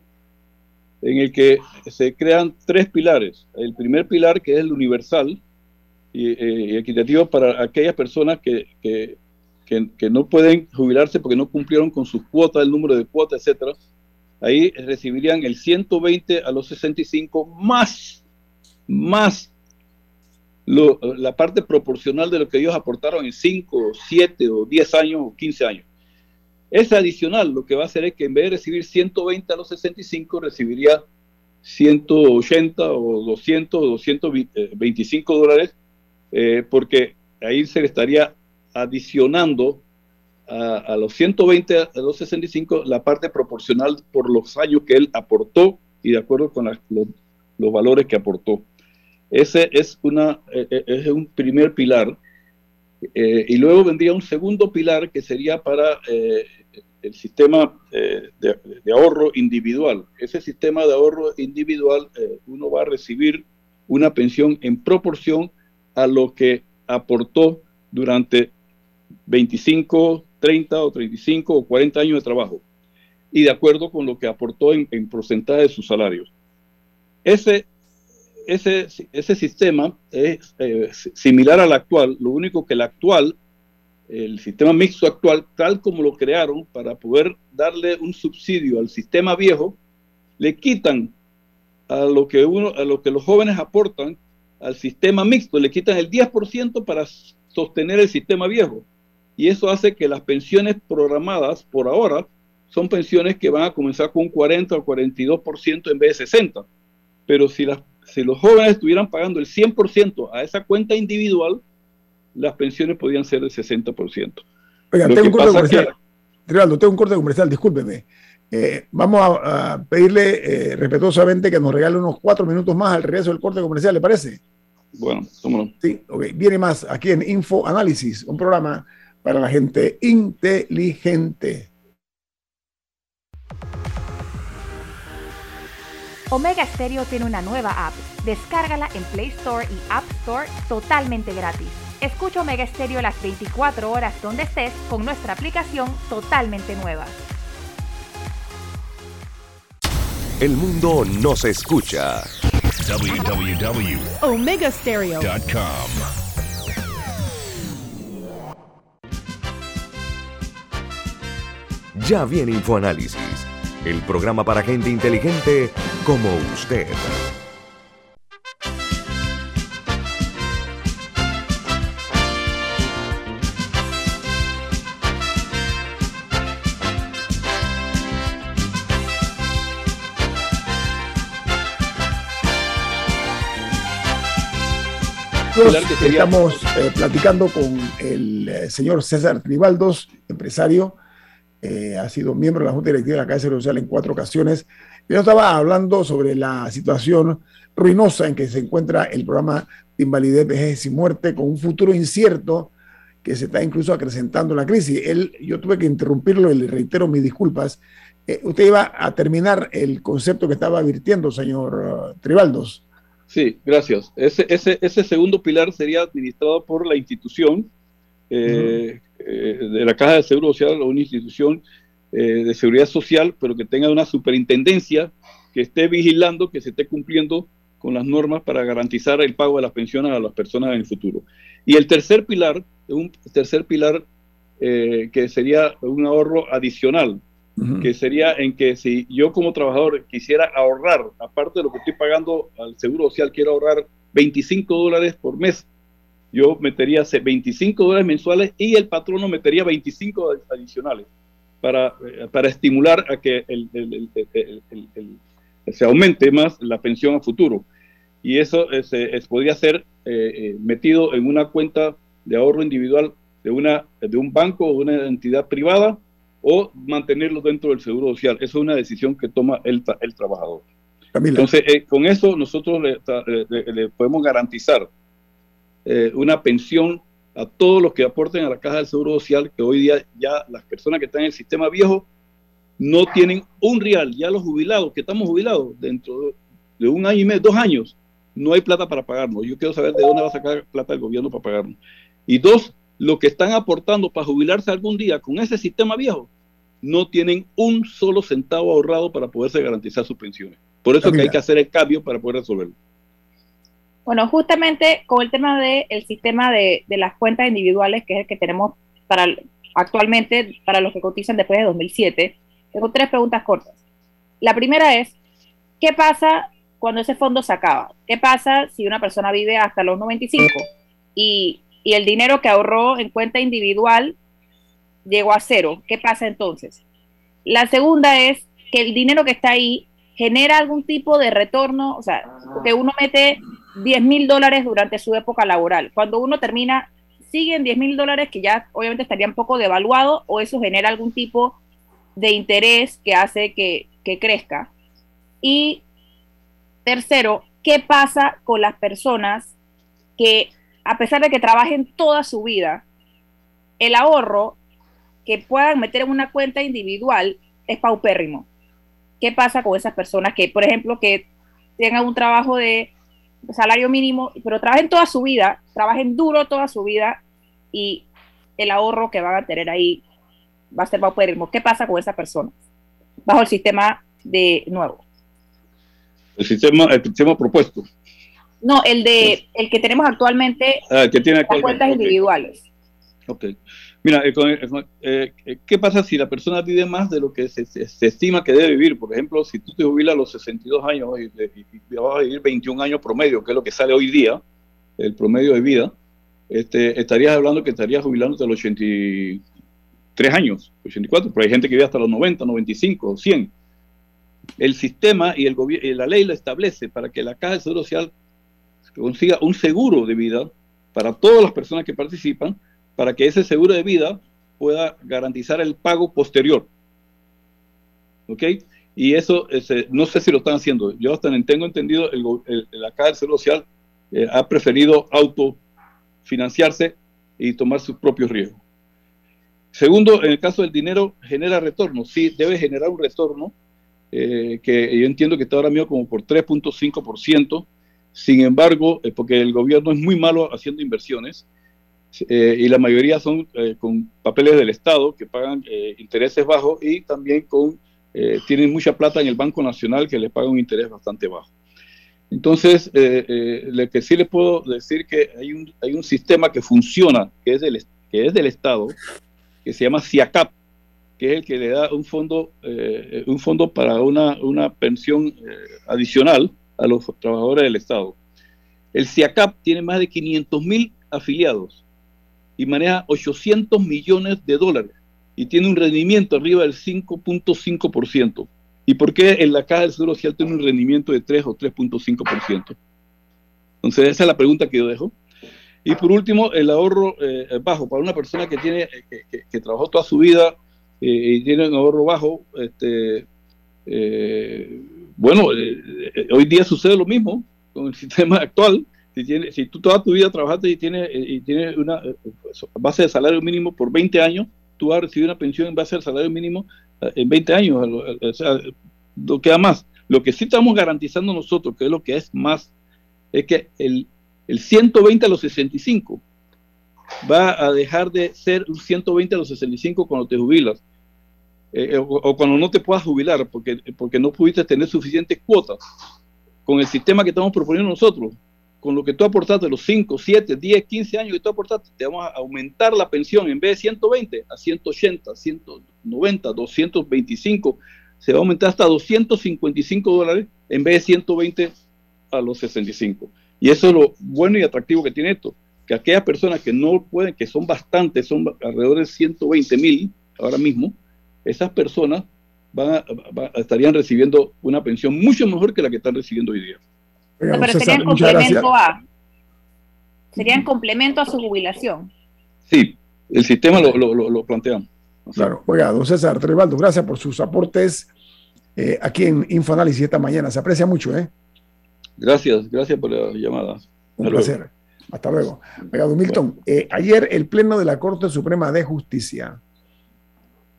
Speaker 5: en el que se crean tres pilares. El primer pilar, que es el universal y, eh, equitativo para aquellas personas que, que, no pueden jubilarse porque no cumplieron con sus cuotas, el número de cuotas, etcétera. Ahí recibirían el 120 a los 65 más, más la parte proporcional de lo que ellos aportaron en 5, 7 o 10 años o 15 años. Es adicional, lo que va a hacer es que en vez de recibir 120 a los 65, recibiría 180 o 200 o 225 dólares, eh, porque ahí se le estaría adicionando a, los 120 a los 65 la parte proporcional por los años que él aportó y de acuerdo con los, valores que aportó. Ese es, una, eh, eh, es un primer pilar. y luego vendría un segundo pilar que sería para el sistema eh, de, ahorro individual. Ese sistema de ahorro individual, eh, uno va a recibir una pensión en proporción a lo que aportó durante 25, 30 o 35 o 40 años de trabajo y de acuerdo con lo que aportó en, porcentaje de sus salarios. Ese, ese, ese sistema es eh, similar al actual, lo único que el actual el sistema mixto actual, tal como lo crearon para poder darle un subsidio al sistema viejo, le quitan a lo que uno, a lo que los jóvenes aportan al sistema mixto, le quitan el 10% para sostener el sistema viejo. Y eso hace que las pensiones programadas por ahora son pensiones que van a comenzar con un 40 o 42% en vez de 60. Pero si, las, si los jóvenes estuvieran pagando el 100% a esa cuenta individual, las pensiones podían ser del 60%.
Speaker 1: Oiga, tengo un corte comercial. tengo un corte comercial, discúlpeme. Eh, vamos a, pedirle eh, respetuosamente que nos regale unos cuatro minutos más al regreso del corte comercial, ¿le parece?
Speaker 5: Bueno, vámonos.
Speaker 1: Sí, ok. Viene más aquí en Info Análisis, un programa para la gente inteligente.
Speaker 4: Omega Stereo tiene una nueva app. Descárgala en Play Store y App Store totalmente gratis. Escucha Omega Stereo las 24 horas donde estés con nuestra aplicación totalmente nueva.
Speaker 7: El mundo nos escucha.
Speaker 8: www.omegastereo.com.
Speaker 7: Ya viene InfoAnálisis, el programa para gente inteligente como usted.
Speaker 1: Estamos eh, platicando con el eh, señor César Tribaldos, empresario, eh, ha sido miembro de la Junta Directiva de la Casa Social en cuatro ocasiones. Yo estaba hablando sobre la situación ruinosa en que se encuentra el programa de invalidez, vejez y muerte, con un futuro incierto que se está incluso acrecentando la crisis. Él, yo tuve que interrumpirlo y le reitero mis disculpas. usted iba a terminar el concepto que estaba advirtiendo, señor Tribaldos.
Speaker 5: Sí, gracias. Ese, ese, ese segundo pilar sería administrado por la institución eh, eh, de la Caja de Seguro Social o una institución eh, de seguridad social, pero que tenga una superintendencia que esté vigilando que se esté cumpliendo con las normas para garantizar el pago de las pensiones a las personas en el futuro. Y el tercer pilar, un tercer pilar que sería un ahorro adicional, que sería en que si yo como trabajador quisiera ahorrar, aparte de lo que estoy pagando al Seguro Social, quiero ahorrar 25 dólares por mes, yo metería 25 dólares mensuales y el patrono metería 25 adicionales para, eh, para estimular a que el, se aumente más la pensión a futuro. Y eso es, podría ser eh, eh, metido en una cuenta de ahorro individual de, una, de un banco o una entidad privada o mantenerlo dentro del seguro social. Eso es una decisión que toma el, el trabajador. Entonces, eh, con eso nosotros le, podemos garantizar eh, una pensión a todos los que aporten a la caja del seguro social, que hoy día ya las personas que están en el sistema viejo no tienen un real, ya los jubilados, que estamos jubilados dentro de un año y medio, dos años, no hay plata para pagarnos. Yo quiero saber de dónde va a sacar plata el gobierno para pagarnos. Y dos, los que están aportando para jubilarse algún día con ese sistema viejo, no tienen un solo centavo ahorrado para poderse garantizar sus pensiones. Por eso que hay que hacer el cambio para poder resolverlo.
Speaker 3: Bueno, justamente con el tema del sistema de, las cuentas individuales, que es el que tenemos para actualmente para los que cotizan después de 2007, tengo tres preguntas cortas. La primera es, ¿qué pasa cuando ese fondo se acaba? ¿Qué pasa si una persona vive hasta los 95 y, y el dinero que ahorró en cuenta individual llegó a cero. ¿Qué pasa entonces? La segunda es que el dinero que está ahí genera algún tipo de retorno, o sea, que uno mete 10 mil dólares durante su época laboral. Cuando uno termina, siguen 10 mil dólares que ya obviamente estarían poco devaluados o eso genera algún tipo de interés que hace que, que crezca. Y tercero, ¿qué pasa con las personas que a pesar de que trabajen toda su vida, el ahorro que puedan meter en una cuenta individual es paupérrimo. ¿Qué pasa con esas personas que, por ejemplo, que tengan un trabajo de salario mínimo, pero trabajen toda su vida, trabajen duro toda su vida y el ahorro que van a tener ahí va a ser paupérrimo? ¿Qué pasa con esas personas bajo el sistema de nuevo?
Speaker 5: El sistema, el sistema propuesto.
Speaker 3: No, el de el que tenemos actualmente,
Speaker 5: ah, que tiene
Speaker 3: las cuentas individuales.
Speaker 5: Ok. Mira, eh, eh, eh, ¿qué pasa si la persona vive más de lo que se, estima que debe vivir? Por ejemplo, si tú te jubilas a los 62 años y, vas a vivir 21 años promedio, que es lo que sale hoy día, el promedio de vida, este, estarías hablando que estarías jubilándote a los 83 años, 84, pero hay gente que vive hasta los 90, 95, 100. El sistema y, el y la ley lo establece para que la Caja de Seguro Social consiga un seguro de vida para todas las personas que participan, para que ese seguro de vida pueda garantizar el pago posterior. ¿Ok? Y eso, no sé si lo están haciendo. Yo hasta tengo entendido, el, la Caja del Seguro Social eh, ha preferido autofinanciarse y tomar sus propios riesgos. Segundo, en el caso del dinero, genera retorno. Sí, debe generar un retorno eh, que yo entiendo que está ahora mismo como por 3.5%. Sin embargo, eh, porque el gobierno es muy malo haciendo inversiones eh, y la mayoría son con papeles del Estado que pagan intereses bajos y también con tienen mucha plata en el Banco Nacional que le paga un interés bastante bajo. Entonces, lo que sí les puedo decir que hay un, hay un sistema que funciona, que es del, que es del Estado, que se llama CIACAP, que es el que le da un fondo, eh, un fondo para una, una pensión eh, adicional a los trabajadores del Estado. El CIACAP tiene más de 500 mil afiliados y maneja 800 millones de dólares y tiene un rendimiento arriba del 5.5%. ¿Y por qué en la Caja del Seguro Social tiene un rendimiento de 3 o 3.5%? Entonces, esa es la pregunta que yo dejo. Y por último, el ahorro eh, bajo. Para una persona que, tiene, que, trabajó toda su vida eh, y tiene un ahorro bajo, este, eh, bueno, hoy día sucede lo mismo con el sistema actual. Si, tiene, si tú toda tu vida trabajaste y tienes, y tienes una base de salario mínimo por 20 años, tú vas a recibir una pensión en base al salario mínimo en 20 años. O sea, no queda más. Lo que sí estamos garantizando nosotros, que es lo que es más, es que el, el 120 a los 65 va a dejar de ser un 120 a los 65 cuando te jubilas. Eh, eh, o, cuando no te puedas jubilar porque, porque no pudiste tener suficientes cuotas. Con el sistema que estamos proponiendo nosotros, con lo que tú aportaste, los 5, 7, 10, 15 años que tú aportaste, te vamos a aumentar la pensión en vez de 120 a 180, 190, 225, se va a aumentar hasta 255 dólares en vez de 120 a los 65. Y eso es lo bueno y atractivo que tiene esto, que aquellas personas que no pueden, que son bastantes, son alrededor de 120 mil ahora mismo, esas personas van estarían recibiendo una pensión mucho mejor que la que están recibiendo hoy día.
Speaker 3: Pero serían complemento a serían complemento a su jubilación.
Speaker 5: Sí, el sistema lo, lo, lo, planteamos.
Speaker 1: Claro, oiga, don César Trevaldo, gracias por sus aportes eh, aquí en Infoanálisis esta mañana. Se aprecia mucho, ¿eh?
Speaker 5: Gracias, gracias por la llamada.
Speaker 1: Un placer. Hasta luego. Oiga, Milton, eh, ayer el Pleno de la Corte Suprema de Justicia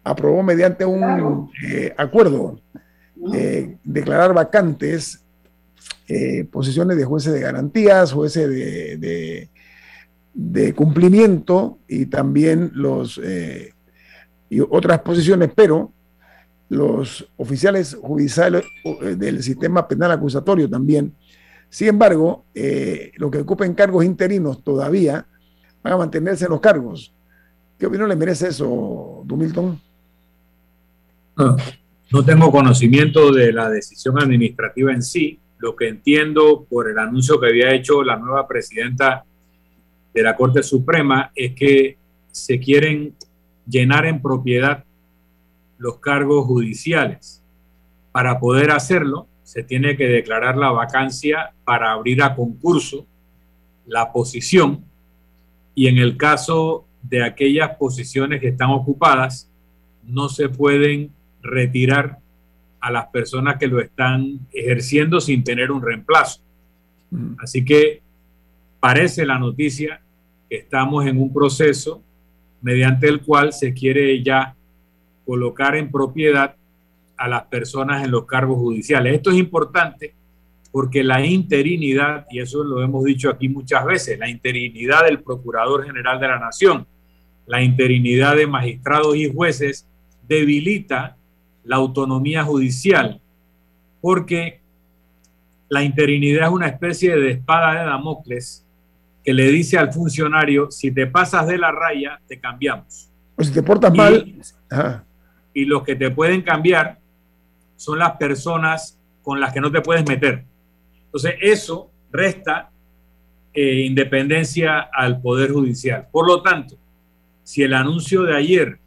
Speaker 1: aprobó mediante un eh, acuerdo eh, declarar vacantes posiciones de jueces de garantías, jueces de, de, cumplimiento y también los y otras posiciones, pero los oficiales judiciales del sistema penal acusatorio también sin embargo, eh, los que ocupen cargos interinos todavía van a mantenerse en los cargos. ¿Qué opinión le merece eso, Dumilton?
Speaker 2: No, tengo conocimiento de la decisión administrativa en sí. Lo que entiendo por el anuncio que había hecho la nueva presidenta de la Corte Suprema es que se quieren llenar en propiedad los cargos judiciales. Para poder hacerlo, se tiene que declarar la vacancia para abrir a concurso la posición y en el caso de aquellas posiciones que están ocupadas, no se pueden retirar a las personas que lo están ejerciendo sin tener un reemplazo. Así que parece la noticia que estamos en un proceso mediante el cual se quiere ya colocar en propiedad a las personas en los cargos judiciales. Esto es importante porque la interinidad, y eso lo hemos dicho aquí muchas veces, la interinidad del Procurador General de la Nación, la interinidad de magistrados y jueces debilita la autonomía judicial, porque la interinidad es una especie de espada de Damocles que le dice al funcionario, si te pasas de la raya, te cambiamos.
Speaker 1: O si te portas mal.
Speaker 2: Y los que te pueden cambiar son las personas con las que no te puedes meter. Entonces, eso resta eh, independencia al Poder Judicial. Por lo tanto, si el anuncio de ayer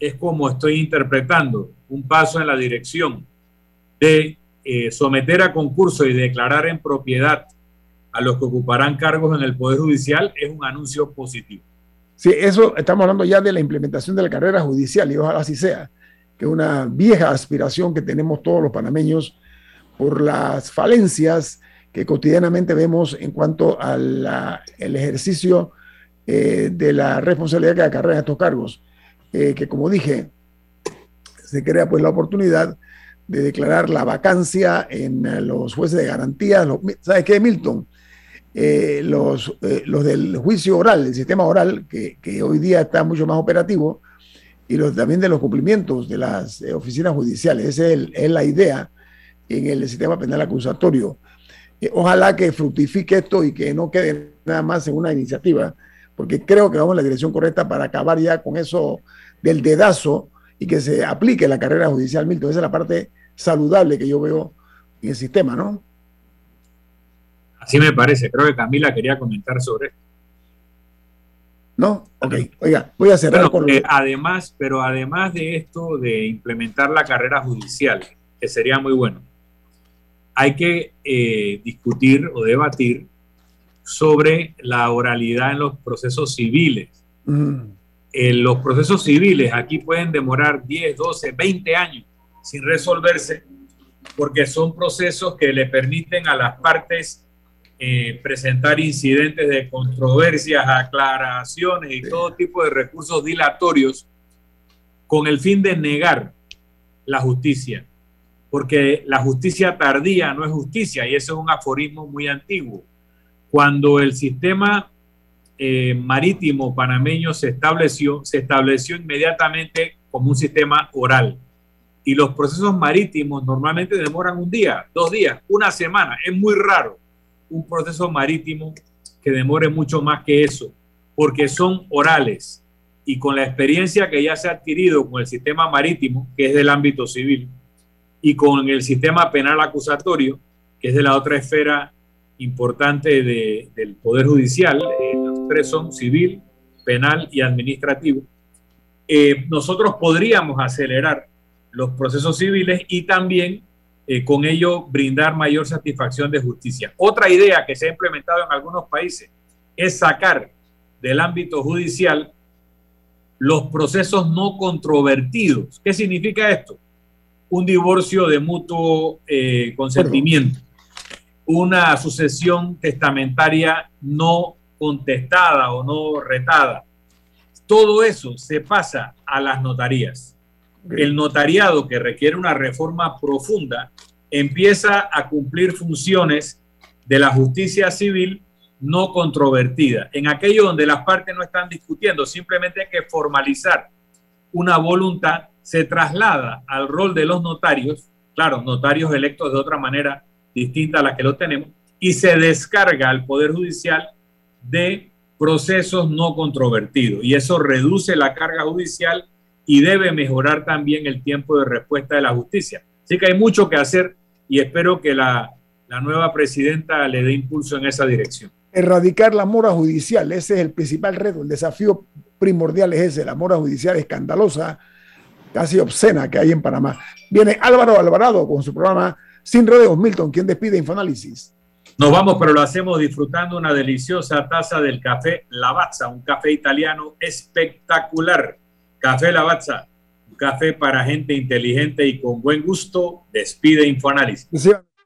Speaker 2: es como estoy interpretando, un paso en la dirección de eh, someter a concurso y declarar en propiedad a los que ocuparán cargos en el Poder Judicial, es un anuncio positivo.
Speaker 1: Sí, eso estamos hablando ya de la implementación de la carrera judicial y ojalá así sea que es una vieja aspiración que tenemos todos los panameños por las falencias que cotidianamente vemos en cuanto al ejercicio eh, de la responsabilidad que acarrea estos cargos, eh, que como dije, se crea pues la oportunidad de declarar la vacancia en los jueces de garantía. ¿Sabes qué, Milton? Eh, los, los del juicio oral, el sistema oral, que, que, hoy día está mucho más operativo, y los, también de los cumplimientos de las oficinas judiciales. Esa es, es, la idea en el sistema penal acusatorio. ojalá que fructifique esto y que no quede nada más en una iniciativa, porque creo que vamos en la dirección correcta para acabar ya con eso del dedazo y que se aplique la carrera judicial, Milton. Esa es la parte saludable que yo veo en el sistema, ¿no?
Speaker 2: Así me parece. Creo que Camila quería comentar sobre esto.
Speaker 1: ¿No? Ok. Oiga, voy a cerrar
Speaker 2: con... Eh, además, pero además de esto de implementar la carrera judicial, que sería muy bueno, hay que eh, discutir o debatir sobre la oralidad en los procesos civiles. Mm. En los procesos civiles aquí pueden demorar 10, 12, 20 años sin resolverse porque son procesos que le permiten a las partes eh, presentar incidentes de controversias, aclaraciones y todo tipo de recursos dilatorios con el fin de negar la justicia, porque la justicia tardía no es justicia y eso es un aforismo muy antiguo. Cuando el sistema eh, marítimo panameño se estableció, se estableció inmediatamente como un sistema oral. Y los procesos marítimos normalmente demoran un día, dos días, una semana. Es muy raro un proceso marítimo que demore mucho más que eso, porque son orales. Y con la experiencia que ya se ha adquirido con el sistema marítimo, que es del ámbito civil, y con el sistema penal acusatorio, que es de la otra esfera importante del Poder Judicial, eh, los tres son civil, penal y administrativo, eh, nosotros podríamos acelerar los procesos civiles y también eh, con ello brindar mayor satisfacción de justicia. Otra idea que se ha implementado en algunos países es sacar del ámbito judicial los procesos no controvertidos. ¿Qué significa esto? Un divorcio de mutuo consentimiento una sucesión testamentaria no contestada o no retada. Todo eso se pasa a las notarías. El notariado, que requiere una reforma profunda, empieza a cumplir funciones de la justicia civil no controvertida. En aquello donde las partes no están discutiendo, simplemente hay que formalizar una voluntad, se traslada al rol de los notarios, claro, notarios electos de otra manera distinta a la que lo tenemos, y se descarga al Poder Judicial de procesos no controvertidos. Y eso reduce la carga judicial y debe mejorar también el tiempo de respuesta de la justicia. Así que hay mucho que hacer y espero que la, la nueva presidenta le dé impulso en esa dirección.
Speaker 1: Erradicar la mora judicial, ese es el principal reto, el desafío primordial es ese, la mora judicial escandalosa, casi obscena que hay en Panamá. Viene Álvaro Alvarado con su programa sin rodeos, Milton, ¿quién despide Infoanálisis?
Speaker 2: Nos vamos, pero lo hacemos disfrutando una deliciosa taza del café Lavazza, un café italiano espectacular. Café Lavazza, un café para gente inteligente y con buen gusto. Despide Infoanálisis.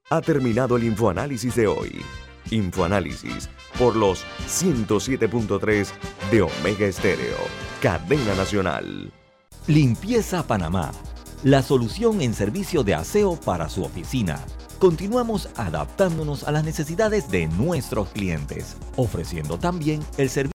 Speaker 7: Ha terminado el Infoanálisis de hoy. Infoanálisis por los 107.3 de Omega Estéreo, cadena nacional.
Speaker 9: Limpieza Panamá la solución en servicio de aseo para su oficina. Continuamos adaptándonos a las necesidades de nuestros clientes, ofreciendo también el servicio